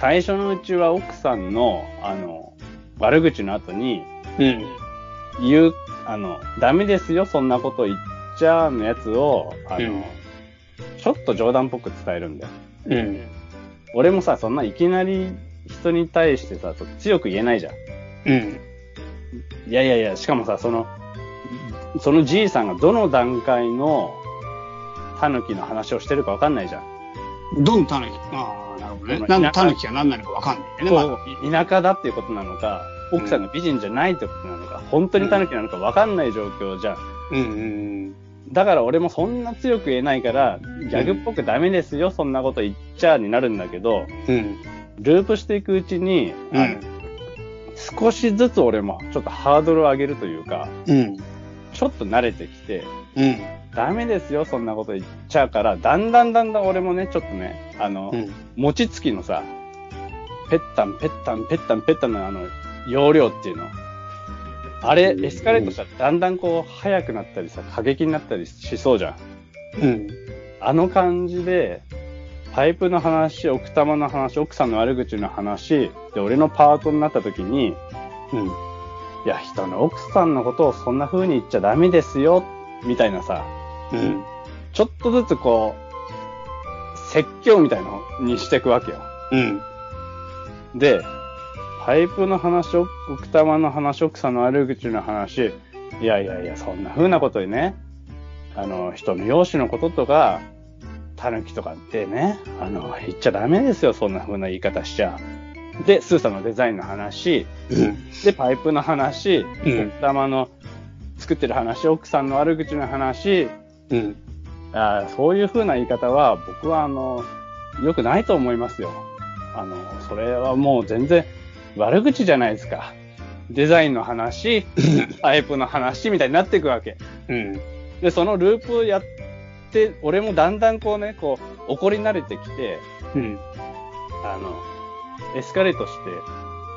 最初のうちは奥さんの、あの、悪口の後に、うん。言う、あの、ダメですよ、そんなこと言っちゃのやつを、あの、うんちょっと冗談っぽく伝えるんだよ。うん。俺もさ、そんないきなり人に対してさ、強く言えないじゃん。うん。いやいやいや、しかもさ、その、そのじいさんがどの段階のタヌキの話をしてるかわかんないじゃん。どのタヌキ？ああ、ね。何のタヌキが何なのかわかんないよね、まだ。田舎だっていうことなのか、奥さんが美人じゃないってことなのか、本当にタヌキなのかわかんない状況じゃん。うん。うん。だから俺もそんな強く言えないから、ギャグっぽくダメですよ、そんなこと言っちゃになるんだけど、うん。ループしていくうちに、うん。少しずつ俺もちょっとハードルを上げるというか、うん。ちょっと慣れてきて、うん。ダメですよ、そんなこと言っちゃうから、だんだんだんだん俺もね、ちょっとね、あの、うん。餅つきのさ、ペッタン、ペッタン、ペッタン、ペッタンのあの、容量っていうの。あれ、エスカレートしたらだんだんこう、速くなったりさ、過激になったりしそうじゃん。うん。あの感じで、パイプの話、奥多摩の話、奥さんの悪口の話、で、俺のパートになった時に、うん。いや、人の奥さんのことをそんな風に言っちゃダメですよ、みたいなさ、うん。ちょっとずつこう、説教みたいのにしていくわけよ。うん。で、パイプの話、奥多摩の話、奥さんの悪口の話、いやいやいや、そんな風なことにね、あの、人の容姿のこととか、狸とかってね、あの、言っちゃダメですよ、そんな風な言い方しちゃ。で、スーさんのデザインの話、うん。で、パイプの話、うん奥多摩の作ってる話、奥さんの悪口の話、うん。あーそういう風な言い方は、僕はあの、良くないと思いますよ。あの、それはもう全然悪口じゃないですか。デザインの話、パイプの話みたいになっていくわけ。うん。で、そのループをやって、俺もだんだんこうね、こう、怒り慣れてきて、うん。あの、エスカレートして、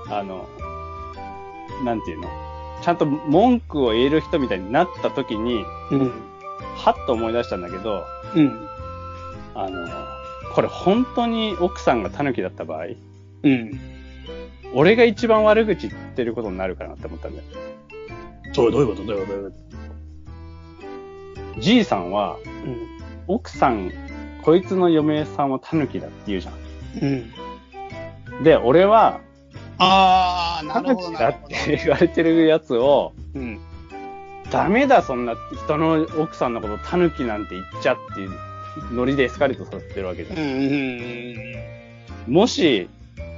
あの、なんていうの？ちゃんと文句を言える人みたいになった時に、うん。はっと思い出したんだけど、うん。あの、これ本当に奥さんが狸だった場合、うん。俺が一番悪口言ってることになるかなって思ったんだよ。どういうことどういうこと？どういうこじいさんは、と奥さん、こいつの嫁さんは狸だって言うじゃうん。うん。ん。で、俺は、ああ、なるほど。狸だって言われてるやつを、うん。ダメだ、そんな人の奥さんのこと狸なんて言っちゃっていうノリでエスカレートさせてるわけじゃん。うん。うん。もし、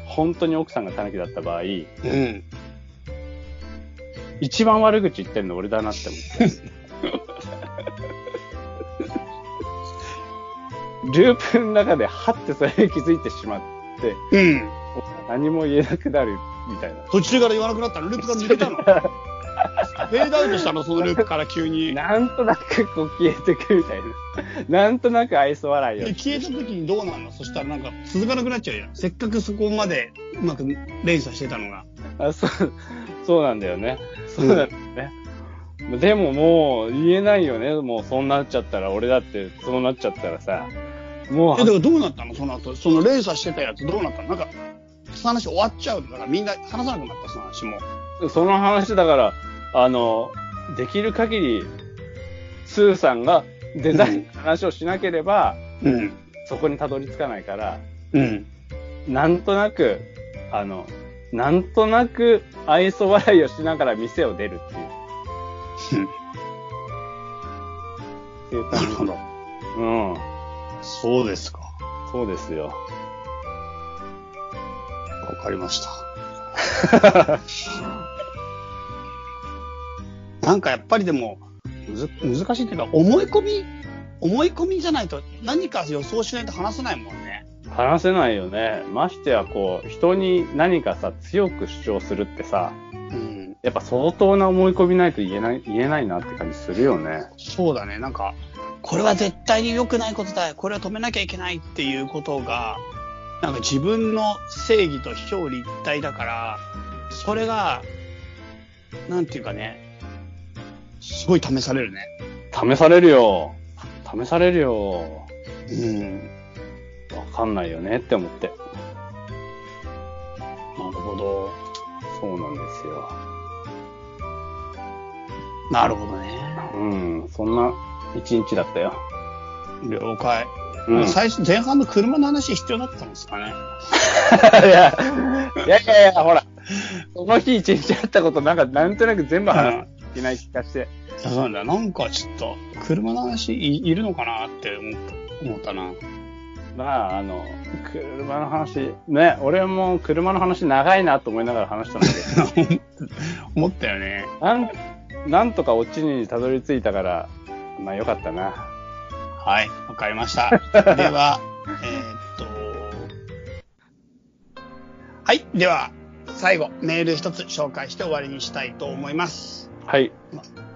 本当に奥さんがタヌキだった場合、うん。一番悪口言ってんの俺だなって思って。ループの中で、はってそれに気づいてしまって、うん。何も言えなくなるみたいな。途中から言わなくなったのループから抜けたの フェードアウトしたのそのループから急に。なんとなくこう消えてくみたいな。なんとなく愛想笑いをで、。消えた時にどうなんの？そしたらなんか続かなくなっちゃうじゃん。せっかくそこまでうまく連鎖してたのが。あそう、そうなんだよね。そうなんだよね。でももう言えないよね。もうそうなっちゃったら、俺だってそうなっちゃったらさ、もえ、だう、からどうなったの？その後。その連鎖してたやつどうなったの？なんか、その話終わっちゃうからみんな話さなくなった、その話も。その話だから、あの、できる限り、スーさんがデザインの話をしなければ、うん。そこにたどり着かないから、うん。なんとなく、あの、なんとなく愛想笑いをしながら店を出るっていう。っていう感じなるほど。うん。そうですか。そうですよ。わかりました。なんかやっぱりでも、難しいっていうか、思い込み、思い込みじゃないと、何か予想しないと話せないもんね。話せないよね。ましてや、こう、人に何かさ、強く主張するってさ、うん。やっぱ相当な思い込みないと言えない、言えないなって感じするよね。そうだね。なんか、これは絶対に良くないことだ。これは止めなきゃいけないっていうことが、なんか自分の正義と表裏一体だから、それが、なんていうかね、すごい試されるね。試されるよ。試されるよ。うん。わかんないよねって思って。なるほど。そうなんですよ。なるほどね。うん。そんな一日だったよ。了解。うん。最初、前半の車の話必要だったんですかね。いや、いやいやいや、ほら。その日一日あったこと、なんか、なんとなく全部話さないけない気がして。そうなんだ。なんかちょっと、車の話いいるのかなって思った思ったな。まあ、あの、車の話、ね、俺も車の話長いなと思いながら話したんだけど、思ったよね。なん、なんとかオチにたどり着いたから、まあよかったな。はい、わかりました。では、えーっと、はい、では、最後、メール一つ紹介して終わりにしたいと思います。はい。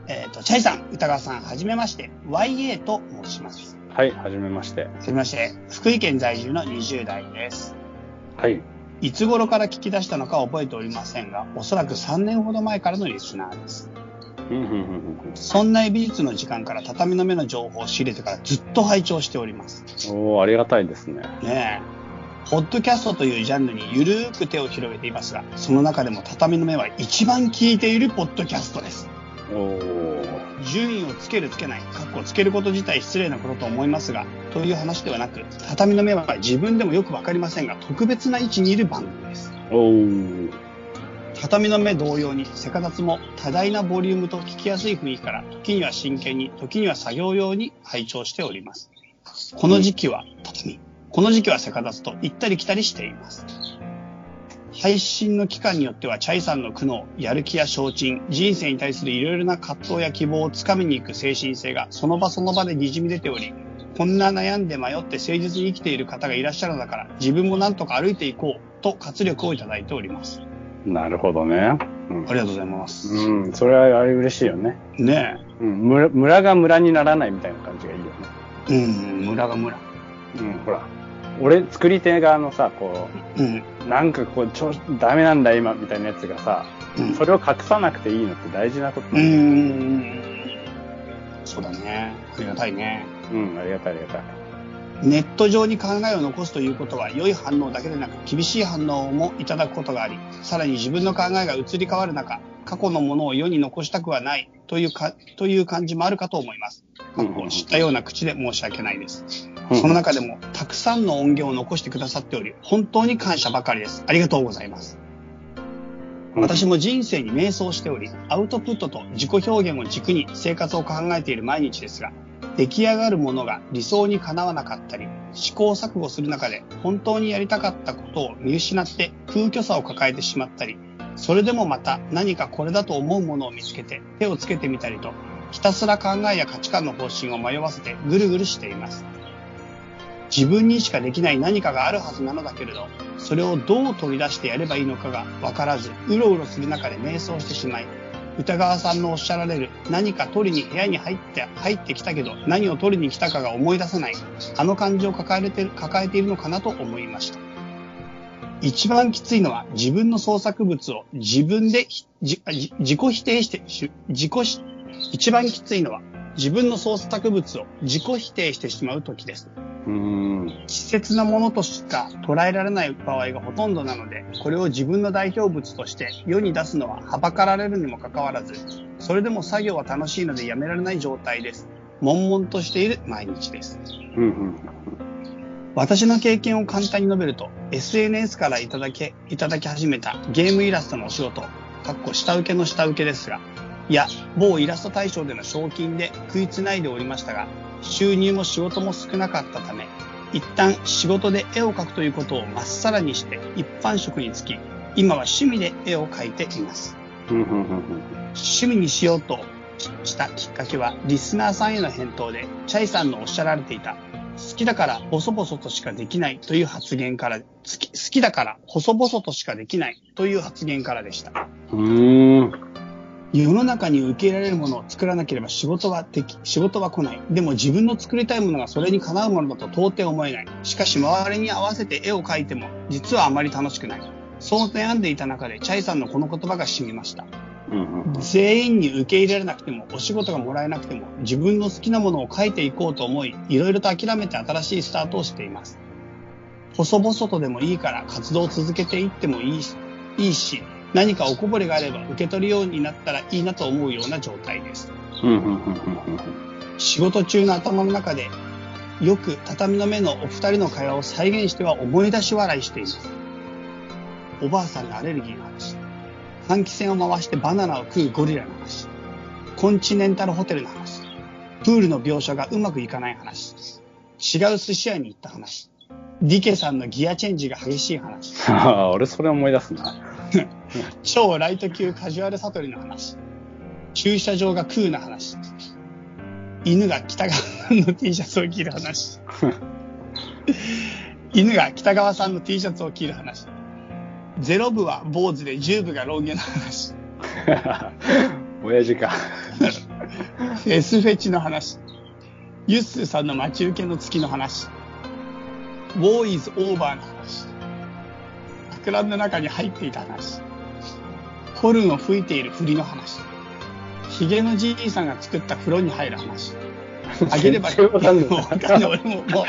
えーっと、チャイさん、歌川さん、はじめまして、YA と申します。はい、はじめまして。はじめまして、福井県在住の20代です。はい。いつ頃から聞き出したのか覚えておりませんが、おそらく3年ほど前からのリスナーです。そんな美術の時間から畳の目の情報を仕入れてからずっと拝聴しております。うん。おー、ありがたいですね。ねえ。ポッドキャストというジャンルにゆるーく手を広げていますが、その中でも畳の目は一番聞いているポッドキャストです。順位をつけるつけない、かっこつけること自体失礼なことと思いますが、という話ではなく、畳の目は自分でもよくわかりませんが、特別な位置にいる番組です。畳の目同様に、セカダツも多大なボリュームと聞きやすい雰囲気から、時には真剣に、時には作業用に拝聴しております。この時期は畳、この時期はセカダツと行ったり来たりしています。配信の期間によっては、チャイさんの苦悩、やる気や精進、人生に対するいろいろな葛藤や希望をつかみに行く精神性が、その場その場で滲み出ており、こんな悩んで迷って誠実に生きている方がいらっしゃるのだから、自分もなんとか歩いていこう、と活力をいただいております。なるほどね。うんありがとうございます。うん、それはあれ嬉しいよね。ねうん、村村が村にならないみたいな感じがいいよね。え。うん、村が村。うん、ほら。俺、作り手側のさ、こうん。う、なんかこう、ちょ、ダメなんだ今、みたいなやつがさ、うん。それを隠さなくていいのって大事なことうん。そうだね。ありがたいね。うん、ありがたいありがたい。ネット上に考えを残すということは、良い反応だけでなく、厳しい反応もいただくことがあり、さらに自分の考えが移り変わる中、過去のものを世に残したくはないというか、という感じもあるかと思います。過去を知ったような口で申し訳ないです。うんその中でも、たくさんの音源を残してくださっており、本当に感謝ばかりです。ありがとうございます。私も人生に迷走しており、アウトプットと自己表現を軸に生活を考えている毎日ですが、出来上がるものが理想にかなわなかったり、試行錯誤する中で本当にやりたかったことを見失って空虚さを抱えてしまったり、それでもまた何かこれだと思うものを見つけて手をつけてみたりと、ひたすら考えや価値観の方針を迷わせてぐるぐるしています。自分にしかできない何かがあるはずなのだけれど、それをどう取り出してやればいいのかがわからず、うろうろする中で迷走してしまい、歌川さんのおっしゃられる何か取りに部屋に入って、入ってきたけど何を取りに来たかが思い出せない、あの感じを抱えてる抱えているのかなと思いました。一番きついのは自分の創作物を自分で自己否定して、自己、一番きついのは自分の創作物を自己否定してしまう時です。うーん。稚拙なものとしか捉えられない場合がほとんどなので、これを自分の代表物として世に出すのははばかられるにもかかわらず、それでも作業は楽しいのでやめられない状態です。悶々としている毎日です。うんうん。私の経験を簡単に述べると、SNS からいただけ、いただき始めたゲームイラストのお仕事、かっこ下請けの下請けですが、いや、某イラスト大賞での賞金で食いつないでおりましたが、収入も仕事も少なかったため、一旦仕事で絵を描くということをまっさらにして一般職に就き、今は趣味で絵を描いています。趣味にしようとしたきっかけは、リスナーさんへの返答で、チャイさんのおっしゃられていた、好きだから細々としかできないという発言から、好き好きだから細々としかできないという発言からでした。うーん。世の中に受け入れられるものを作らなければ仕事はでき、仕事は来ない。でも自分の作りたいものがそれにかなうものだと到底思えない。しかし周りに合わせて絵を描いても、実はあまり楽しくない。そう悩んでいた中で、チャイさんのこの言葉が染みました。うんうん全員に受け入れられなくても、お仕事がもらえなくても、自分の好きなものを書いていこうと思い、いろいろと諦めて新しいスタートをしています。細々とでもいいから活動を続けていってもいいし、いいし、何かおこぼれがあれば受け取るようになったらいいなと思うような状態です。仕事中の頭の中で、よく畳の目のお二人の会話を再現しては思い出し笑いしています。おばあさんのアレルギーの話。換気扇を回してバナナを食うゴリラの話。コンチネンタルホテルの話。プールの描写がうまくいかない話。違う寿司屋に行った話。ディケさんのギアチェンジが激しい話。ああ、俺それ思い出すな。超ライト級カジュアル悟りの話。駐車場が空な話。犬が北川さんの T シャツを着る話。犬が北川さんの T シャツを着る話。ゼロ部は坊主で10部がロン毛の話。親父か。S フェチの話。ユッスーさんの待ち受けの月の話。ウォーイズオーバーの話。桜の中に入っていた話。ホルンを吹いている振りの話。ヒゲのじいさんが作った風呂に入る話。あげれば、全然わかんないもうわかんない。俺も、も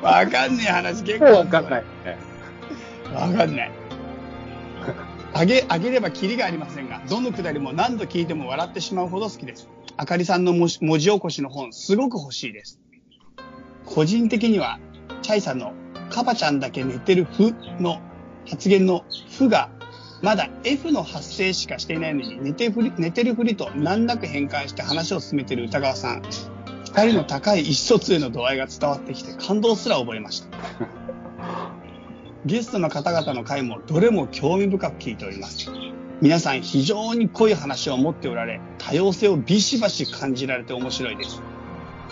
う、わかんない話結構わかんない。わかんない。あげ、あげればキリがありませんが、どのくだりも何度聞いても笑ってしまうほど好きです。あかりさんの文字文字起こしの本、すごく欲しいです。個人的には、チャイさんのカバちゃんだけ寝てるふの発言のふが、まだ F の発声しかしていないのに寝てふり寝てるふりと難なく変換して話を進めている歌川さん。二人の高い意思疎通の度合いが伝わってきて感動すら覚えました。ゲストの方々の回もどれも興味深く聞いております。皆さん非常に濃い話を持っておられ、多様性をビシバシ感じられて面白いです。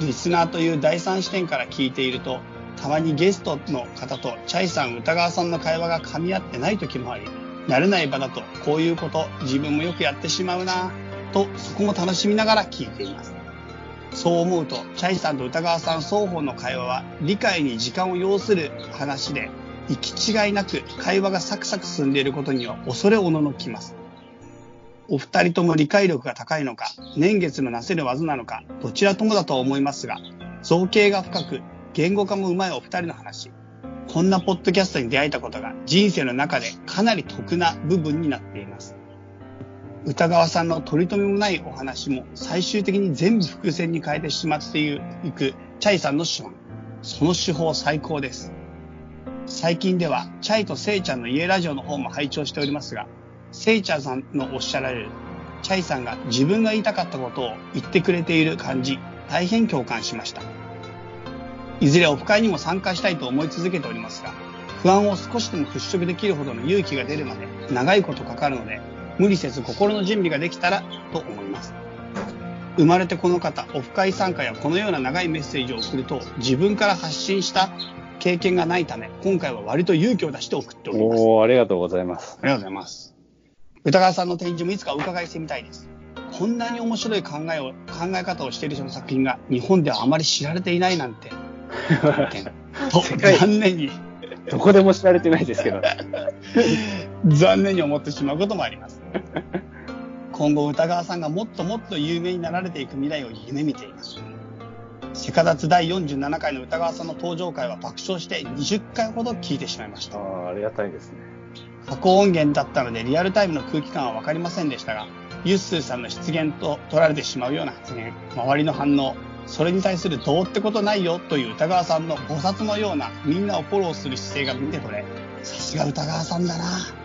リスナーという第三視点から聞いていると、たまにゲストの方とチャイさん、歌川さんの会話が噛み合ってない時もあり、慣れない場だとこういうこと自分もよくやってしまうなとそこも楽しみながら聞いています。そう思うと、チャイさんと歌川さん双方の会話は理解に時間を要する話で、行き違いなく会話がサクサク進んでいることには恐れおののきます。お二人とも理解力が高いのか、年月のなせる技なのか、どちらともだと思いますが、造形が深く、言語化もうまいお二人の話。こんなポッドキャストに出会えたことが人生の中でかなり得な部分になっています。歌川さんの取り留めもないお話も最終的に全部伏線に変えてしまっていくチャイさんの手腕。その手法最高です。最近では、チャイとセイちゃんの家ラジオの方も拝聴しておりますが、セイちゃんさんのおっしゃられる、チャイさんが自分が言いたかったことを言ってくれている感じ、大変共感しました。いずれオフ会にも参加したいと思い続けておりますが、不安を少しでも払拭できるほどの勇気が出るまで長いことかかるので、無理せず心の準備ができたらと思います。生まれてこの方、オフ会参加やこのような長いメッセージを送ると、自分から発信した経験がないため、今回は割と勇気を出して送っております。おー、ありがとうございます。ありがとうございます。歌川さんの展示もいつかお伺いしてみたいです。こんなに面白い考えを、考え方をしている人の作品が日本ではあまり知られていないなんて、残念に、どこでも知られてないですけど。残念に思ってしまうこともあります。今後歌川さんがもっともっと有名になられていく未来を夢見ています。セカダツ第47回の歌川さんの登場回は爆笑して20回ほど聞いてしまいましたあ。ーありがたいですね。過去音源だったのでリアルタイムの空気感は分かりませんでしたが、ユッスーさんの出現と取られてしまうような発言、周りの反応、それに対するどうってことないよという歌川さんの菩薩のようなみんなをフォローする姿勢が見て取れ、さすが歌川さんだなぁ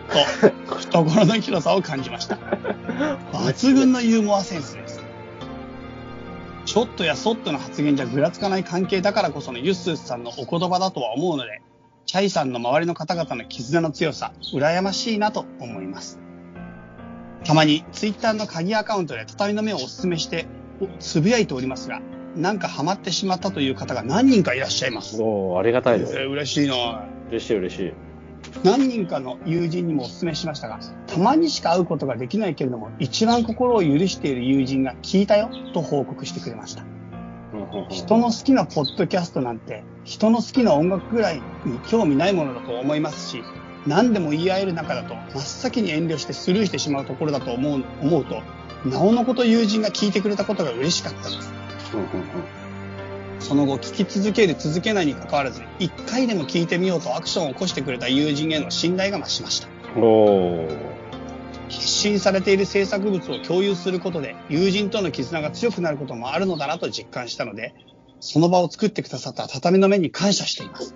と 懐の広さを感じました。抜群のユーモアセンスです。ちょっとやそっとの発言じゃぐらつかない関係だからこそのユッスーさんのお言葉だとは思うので、チャイさんの周りの方々の絆の強さ、羨ましいなと思います。たまにツイッターの鍵アカウントで畳の目をお勧めして、おつぶやいておりますが、なんかハマってしまったという方が何人かいらっしゃいます。おー、ありがたいです。えー嬉しいな嬉しい嬉しい。何人かの友人にもお勧めしましたが、たまにしか会うことができないけれども、一番心を許している友人が聞いたよと報告してくれました。人の好きなポッドキャストなんて、人の好きな音楽ぐらいに興味ないものだと思いますし、何でも言い合える中だと、真っ先に遠慮してスルーしてしまうところだと思う思うと、なおのこと友人が聞いてくれたことが嬉しかったです。その後、聞き続ける続けないに関わらず、一回でも聞いてみようとアクションを起こしてくれた友人への信頼が増しました。おー。必信されている制作物を共有することで友人との絆が強くなることもあるのだなと実感したので、その場を作ってくださった畳の目に感謝しています。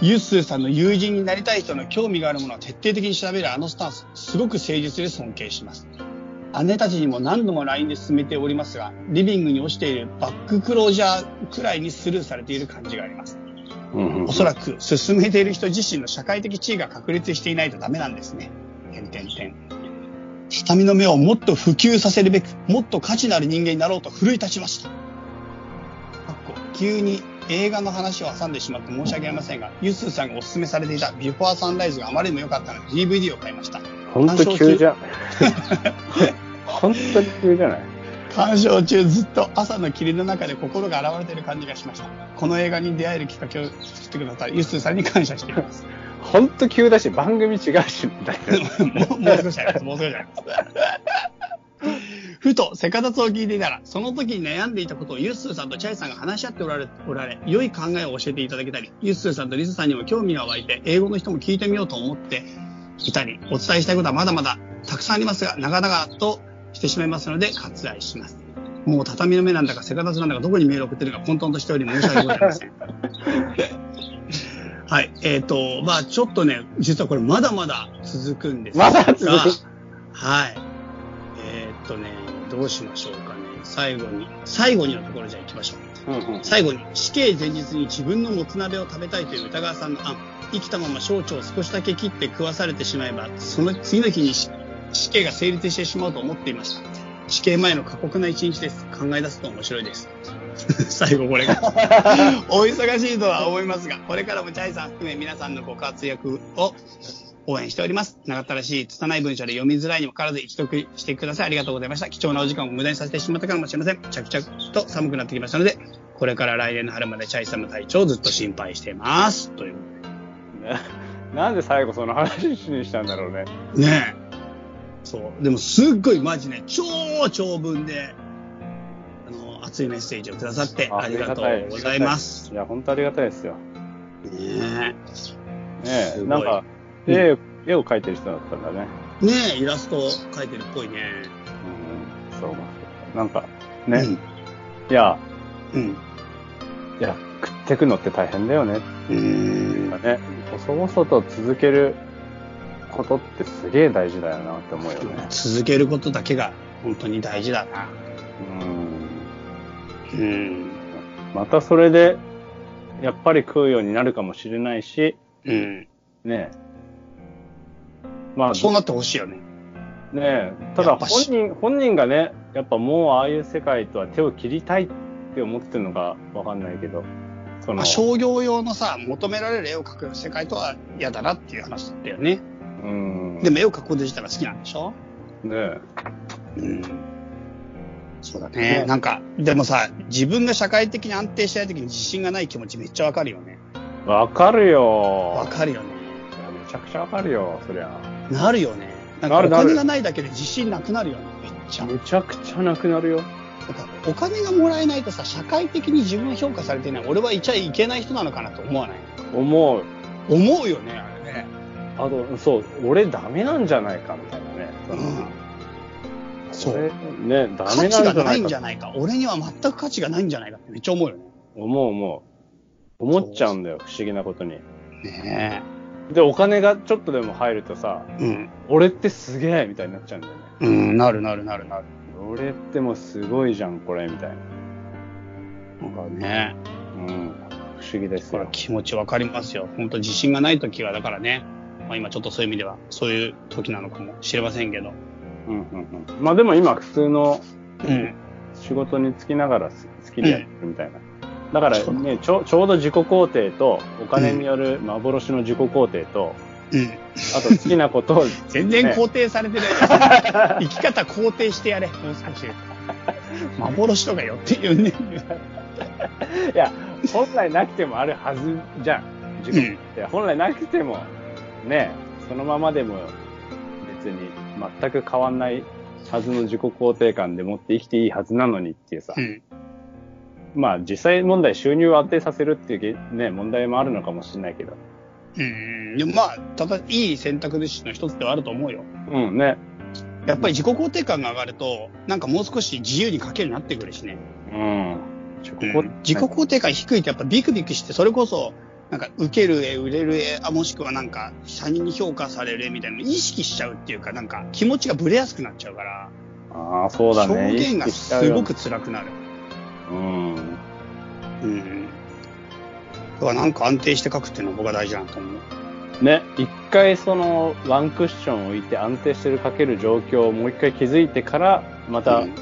ユッスーさんの友人になりたい人の興味があるものを徹底的に調べるあのスタンス、すごく誠実で尊敬します。姉たちにも何度も LINE で進めておりますが、リビングに落ちているバッククロージャーくらいにスルーされている感じがあります。うんうんおそらく進めている人自身の社会的地位が確立していないとダメなんですね。てんてんてん。畳の目をもっと普及させるべく、もっと価値のある人間になろうと奮い立ちました。急に映画の話を挟んでしまって申し訳ありませんが、ユッスーさんがお勧めされていたビフォーサンライズがあまりにも良かったので DVD を買いました。ほんと急じゃん。ほんとに急じゃない？鑑賞中ずっと朝の霧の中で心が現れている感じがしました。この映画に出会えるきっかけを作ってください。ユッスーさんに感謝しています。ほんと急だし、番組違うし。もう もう少しあります。もう少しあります。ふと、セカダツを聞いていたら、その時に悩んでいたことをユッスーさんとチャイさんが話し合っておられ、おられ、良い考えを教えていただけたり、ユッスーさんとリズさんにも興味が湧いて、英語の人も聞いてみようと思っていたり、お伝えしたいことはまだまだたくさんありますが、長々としてしまいますので、割愛します。もう畳の目なんだか、セカダツなんだか、どこにメールを送ってるのか混沌としており申し訳ございません。はい。えっ、と、まあちょっとね、実はこれまだまだ続くんですがまだ続くはい。えーっとね、どうしましょうかね。最後に、最後にのところじゃあ行きましょう。うんうん最後に、死刑前日に自分のもつ鍋を食べたいという歌川さんの案、生きたまま小腸を少しだけ切って食わされてしまえば、その次の日に死死刑が成立してしまうと思っていました。死刑前の過酷な一日です。考え出すと面白いです。最後これが。お忙しいとは思いますが、これからもチャイさん含め皆さんのご活躍を応援しております。長ったらしい、拙い文章で読みづらいにもかかわらず一読してください。ありがとうございました。貴重なお時間を無駄にさせてしまったかもしれません。着々と寒くなってきましたので、これから来年の春までチャイさんの体調をずっと心配しています。という。ななんで最後その話にしたんだろうね。ねえ。そう。でもすっごいマジね、超長文で、あの、熱いメッセージをくださってありがとうございます。いや、本当ありがたいですよ。ねねえ、すごいなんか、絵、絵を描いてる人だったんだね。え。ねえ、イラスト描いてるっぽいね。うん、そう。なんか、ね、いや、うん。いや、食ってくのって大変だよね。うん。ね、細々と続けることってすげえ大事だよなって思うよね。続けることだけが本当に大事だな。うん。うん。またそれで、やっぱり食うようになるかもしれないし、うん。ねまあ、そうなってほしいよね。ねえ、ただ本人、本人がね、やっぱもうああいう世界とは手を切りたいって思ってるのかわかんないけど、その、まあ、商業用のさ、求められる絵を描く世界とは嫌だなっていう話だったよね。うん。でも絵を描くこと自体が好きなんでしょ？ねえ、うん。そうだねね。なんか、でもさ、自分が社会的に安定したい時に自信がない気持ちめっちゃわかるよね。わかるよ。わかるよね。めちゃくちゃわかるよ、そりゃ。なるよね。なんかお金がないだけで自信なくなるよね。めっちゃ。めちゃくちゃなくなるよ。お金がもらえないとさ、社会的に自分を評価されてない。俺はいちゃいけない人なのかなと思わない？思う。思うよね、あれね。あと、そう、俺ダメなんじゃないかみたいなね。うん。そう。俺ね、ダ価メなんじゃな値がないいんじかゃないか。俺には全く価値がないんじゃないかってめっちゃ思うよね。思う思う。思っちゃうんだよ、不思議なことに。ねで、お金がちょっとでも入るとさ、え。うん。俺ってすげえみたいになっちゃうんだよね。うん、なるなるなるなる。俺ってもうすごいじゃん、これ、みたいな。なんかね。うん。不思議ですこれよ。気持ちわかりますよ。本当自信がない時は、だからね。まあ今ちょっとそういう意味では、そういう時なのかもしれませんけど。うんうんうん。まあでも今、普通のうん。仕事に就きながらす好きでやってるみたいな。だからね、ちょちょうど自己肯定と、お金による幻の自己肯定と、うん。あと好きなことを、全然肯定されてない。生き方肯定してやれ。もう少し。幻とかよって言うね。いや、本来なくてもあるはずじゃん。自己肯定。本来なくても、ね、そのままでも別に全く変わんないはずの自己肯定感でもって生きていいはずなのにっていうさ。うん。まあ実際問題収入を安定させるっていうげね、問題もあるのかもしれないけど。うん。でもまあ、ただ、いい選択肢の一つではあると思うよ。うんね。やっぱり自己肯定感が上がると、なんかもう少し自由に書けるようになってくるしね。うん自己肯定感低いとやっぱビクビクして、それこそ、なんか受ける絵、売れる絵、あもしくはなんか他人に評価される絵みたいなのを意識しちゃうっていうか、なんか気持ちがブレやすくなっちゃうから、ああ、そうだね。表現がすごく辛くなる。うん。うん。だからなんか安定して書くっていうのは僕は大事だなと思う。ね、一回そのワンクッション置いて安定してるかける状況をもう一回気づいてから、またうん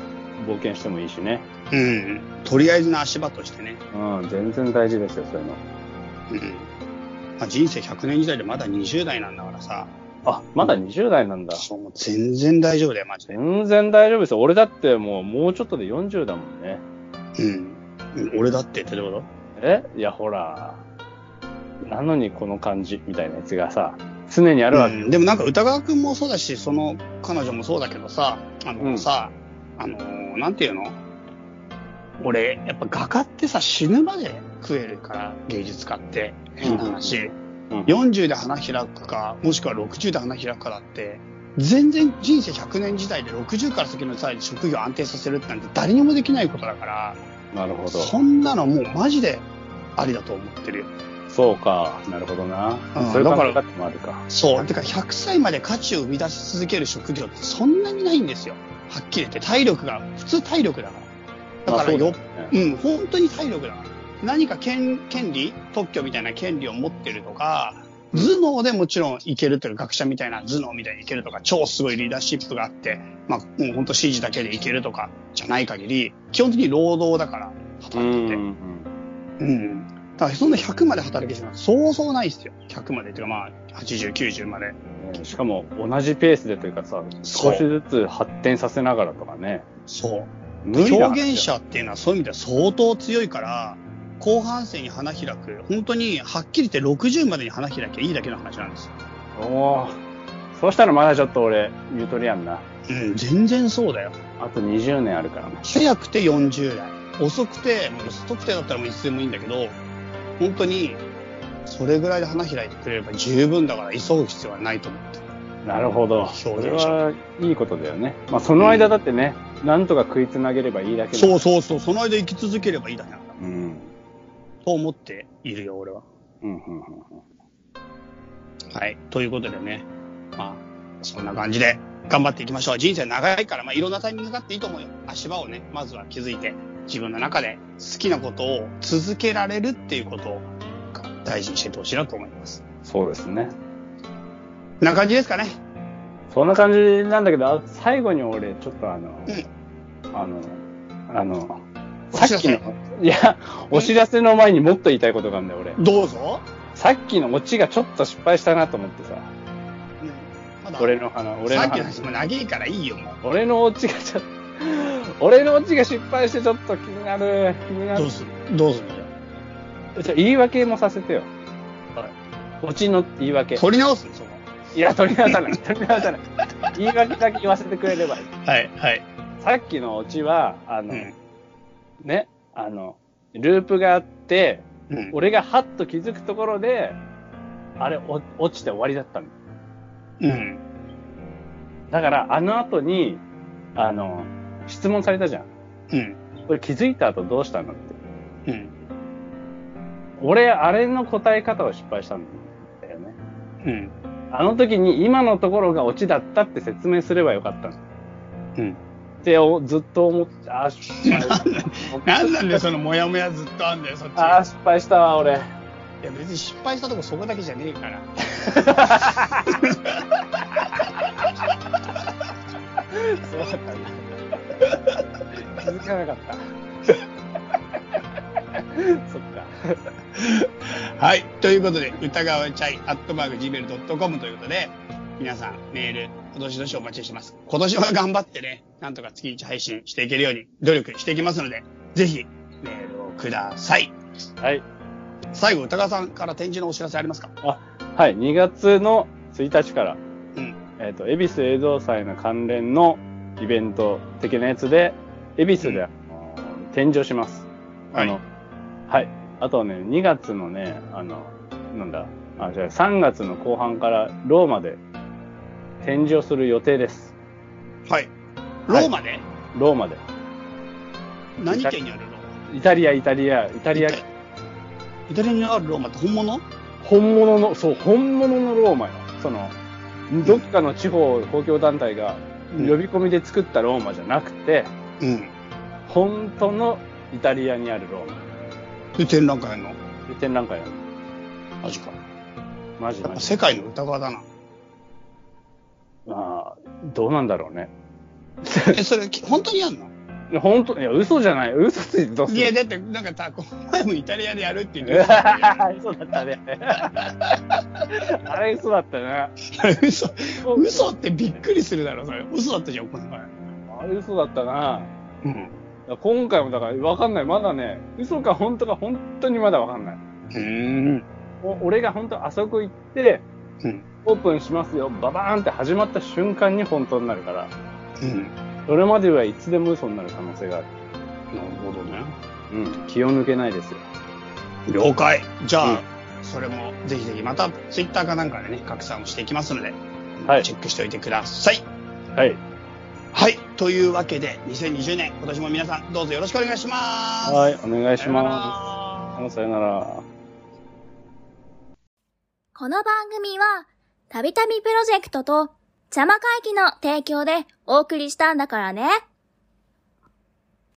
冒険してもいいしね。うん。とりあえずの足場としてね。うん、全然大事ですよ、そういうの。うん。まあ、人生100年時代でまだ20代なんだからさ、あ、まだ20代なんだ。そう、全然大丈夫だよ、マジで。全然大丈夫ですよ。俺だってもう、もうちょっとで40だもんね。うん。うん俺だってってどういうこえ？いや、ほら。なのにこの感じ、みたいなやつがさ、常にあるわけ。うんでもなんか歌川くんもそうだし、その彼女もそうだけどさ、あのうんさ、あのーなんていうの？俺、やっぱ画家ってさ、死ぬまで食えるから、芸術家って。変な話。うん40で花開くか、もしくは60で花開くかだって、全然人生100年時代で60から先の際で職業安定させるってなんて誰にもできないことだから、なるほど。そんなのもうマジでありだと思ってるよ。そうか。なるほどな。うんそういう考え方もあるか。そう。てか、100歳まで価値を生み出し続ける職業ってそんなにないんですよ。はっきり言って。体力が、普通体力だから。だからよ、まあそうねうん、本当に体力だから。何か権権利特許みたいな権利を持ってるとか、頭脳でもちろんいけるという学者みたいな頭脳みたいにいけるとか、超すごいリーダーシップがあって、まあ、もう本当指示だけでいけるとかじゃない限り、基本的に労働だから、う働いてて。ん。うん。だからそんな100まで働けしない。そうそうないですよ。100までっていうかまあ、80、90まで。ねしかも同じペースでというかさ、少しずつ発展させながらとかね。そう。無理だ表現者っていうのはそういう意味では相当強いから、後半戦に花開く。本当に、はっきり言って60までに花開きゃいいだけの話なんですよ。おーそうしたらまだちょっと俺、言うとりやんな。うん、全然そうだよ。あと20年あるからな。早くて40代。遅くて、もう遅くてだったらもういつでもいいんだけど、本当に、それぐらいで花開いてくれれば十分だから急ぐ必要はないと思ってる。なるほど。それはいいことだよね。まあその間だってね、なんとか食いつなげればいいだけだそうそうそう、その間生き続ければいいだけなんだ。うん。と思っているよ、俺は。うん、うん、うん。はい。ということでね、まあ、そんな感じで頑張っていきましょう。人生長いから、まあ、いろんなタイミングがあっていいと思うよ。足場をね、まずは気づいて、自分の中で好きなことを続けられるっていうことを大事にしててほしいなと思います。そうですね。な感じですかね。そんな感じなんだけど、あ最後に俺、ちょっとあの、うんあの、あの、さっきの、いや、お知らせの前にもっと言いたいことがあるんだよ、俺。どうぞ。さっきのオチがちょっと失敗したなと思ってさ、俺の話、俺のさっきの話話も長いからいいよ、も俺のオチがちょっと、俺のオチが失敗してちょっと気になる、気になう。どるう。する？どうするじゃあ言い訳もさせてよ。はいオチの言い訳。取り直すの？そこ。いや、取り直さない。取り直さない。言い訳だけ言わせてくれればいい。はい、はい。さっきのオチは、あの、うん。ね、あの、ループがあって、うん。俺がハッと気づくところで、あれ、お落ちて終わりだったの。うん。だから、あの後に、あの、質問されたじゃん。うん。これ気づいた後どうしたのって。うん。俺、あれの答え方を失敗したんだよね。うん。あの時に今のところがオチだったって説明すればよかったの。うん。っておずっと思って、あー、失敗。な んなんだよ、そのモヤモヤずっとあんだよ、そっち。あー、失敗したわ、俺。いや、別に失敗したとこそこだけじゃねえから。そうだったね。気づかなかった。そっか。はい。ということで、歌川チャイ、アットマーク Gmail.com ということで、皆さん、メール、今年どしお待ちしてます。今年は頑張ってね、なんとか月1配信していけるように努力していきますので、ぜひ、メールをください。はい。最後、歌川さんから展示のお知らせありますか？はい、2月の1日から、うん。えっ、と、恵比寿映像祭の関連のイベント的なやつで、恵比寿で、うん展示をします。あの、はい。あとね、2月のね、あの、なんだ、あ、じゃあ3月の後半からローマで展示をする予定です。はい。ローマで、ローマで。何県にあるローイタリア、イタリア、イタマリア、イタリアにあるローマって本物？本物の、そう、本物のローマよ。その、どっかの地方公共団体がうん呼び込みで作ったローマじゃなくて、うん。本当のイタリアにあるローマ。で、展覧会やんの？で展覧会やるマジか。マジマジ。やっぱ世界の歌川だな。まあ、どうなんだろうね。え、それ、き本当にやんの？いや本当、いや、嘘じゃない。嘘ついてどうする？いや、だって、なんかさ、この前もイタリアでやるって言って 嘘ただったね。あれ嘘だったね。嘘、嘘ってびっくりするだろ、それ。嘘だったじゃん、この前。あれ嘘だったな。うん。今回もだからわかんない。まだね、嘘か本当か本当にまだわかんない。うん。お俺が本当あそこ行って、うん。オープンしますよ、ババーンって始まった瞬間に本当になるから、うん。それまではいつでも嘘になる可能性がある。なるほどね。うん、気を抜けないですよ。了解。じゃあ、うんそれもぜひぜひまたツイッターかなんかでね、拡散をしていきますので、はいチェックしておいてください。はい。はい。というわけで、2020年、今年も皆さんどうぞよろしくお願いします。はい、お願いしさよならます。さよなら。この番組は、たびたびプロジェクトと、邪魔会議の提供でお送りしたんだからね。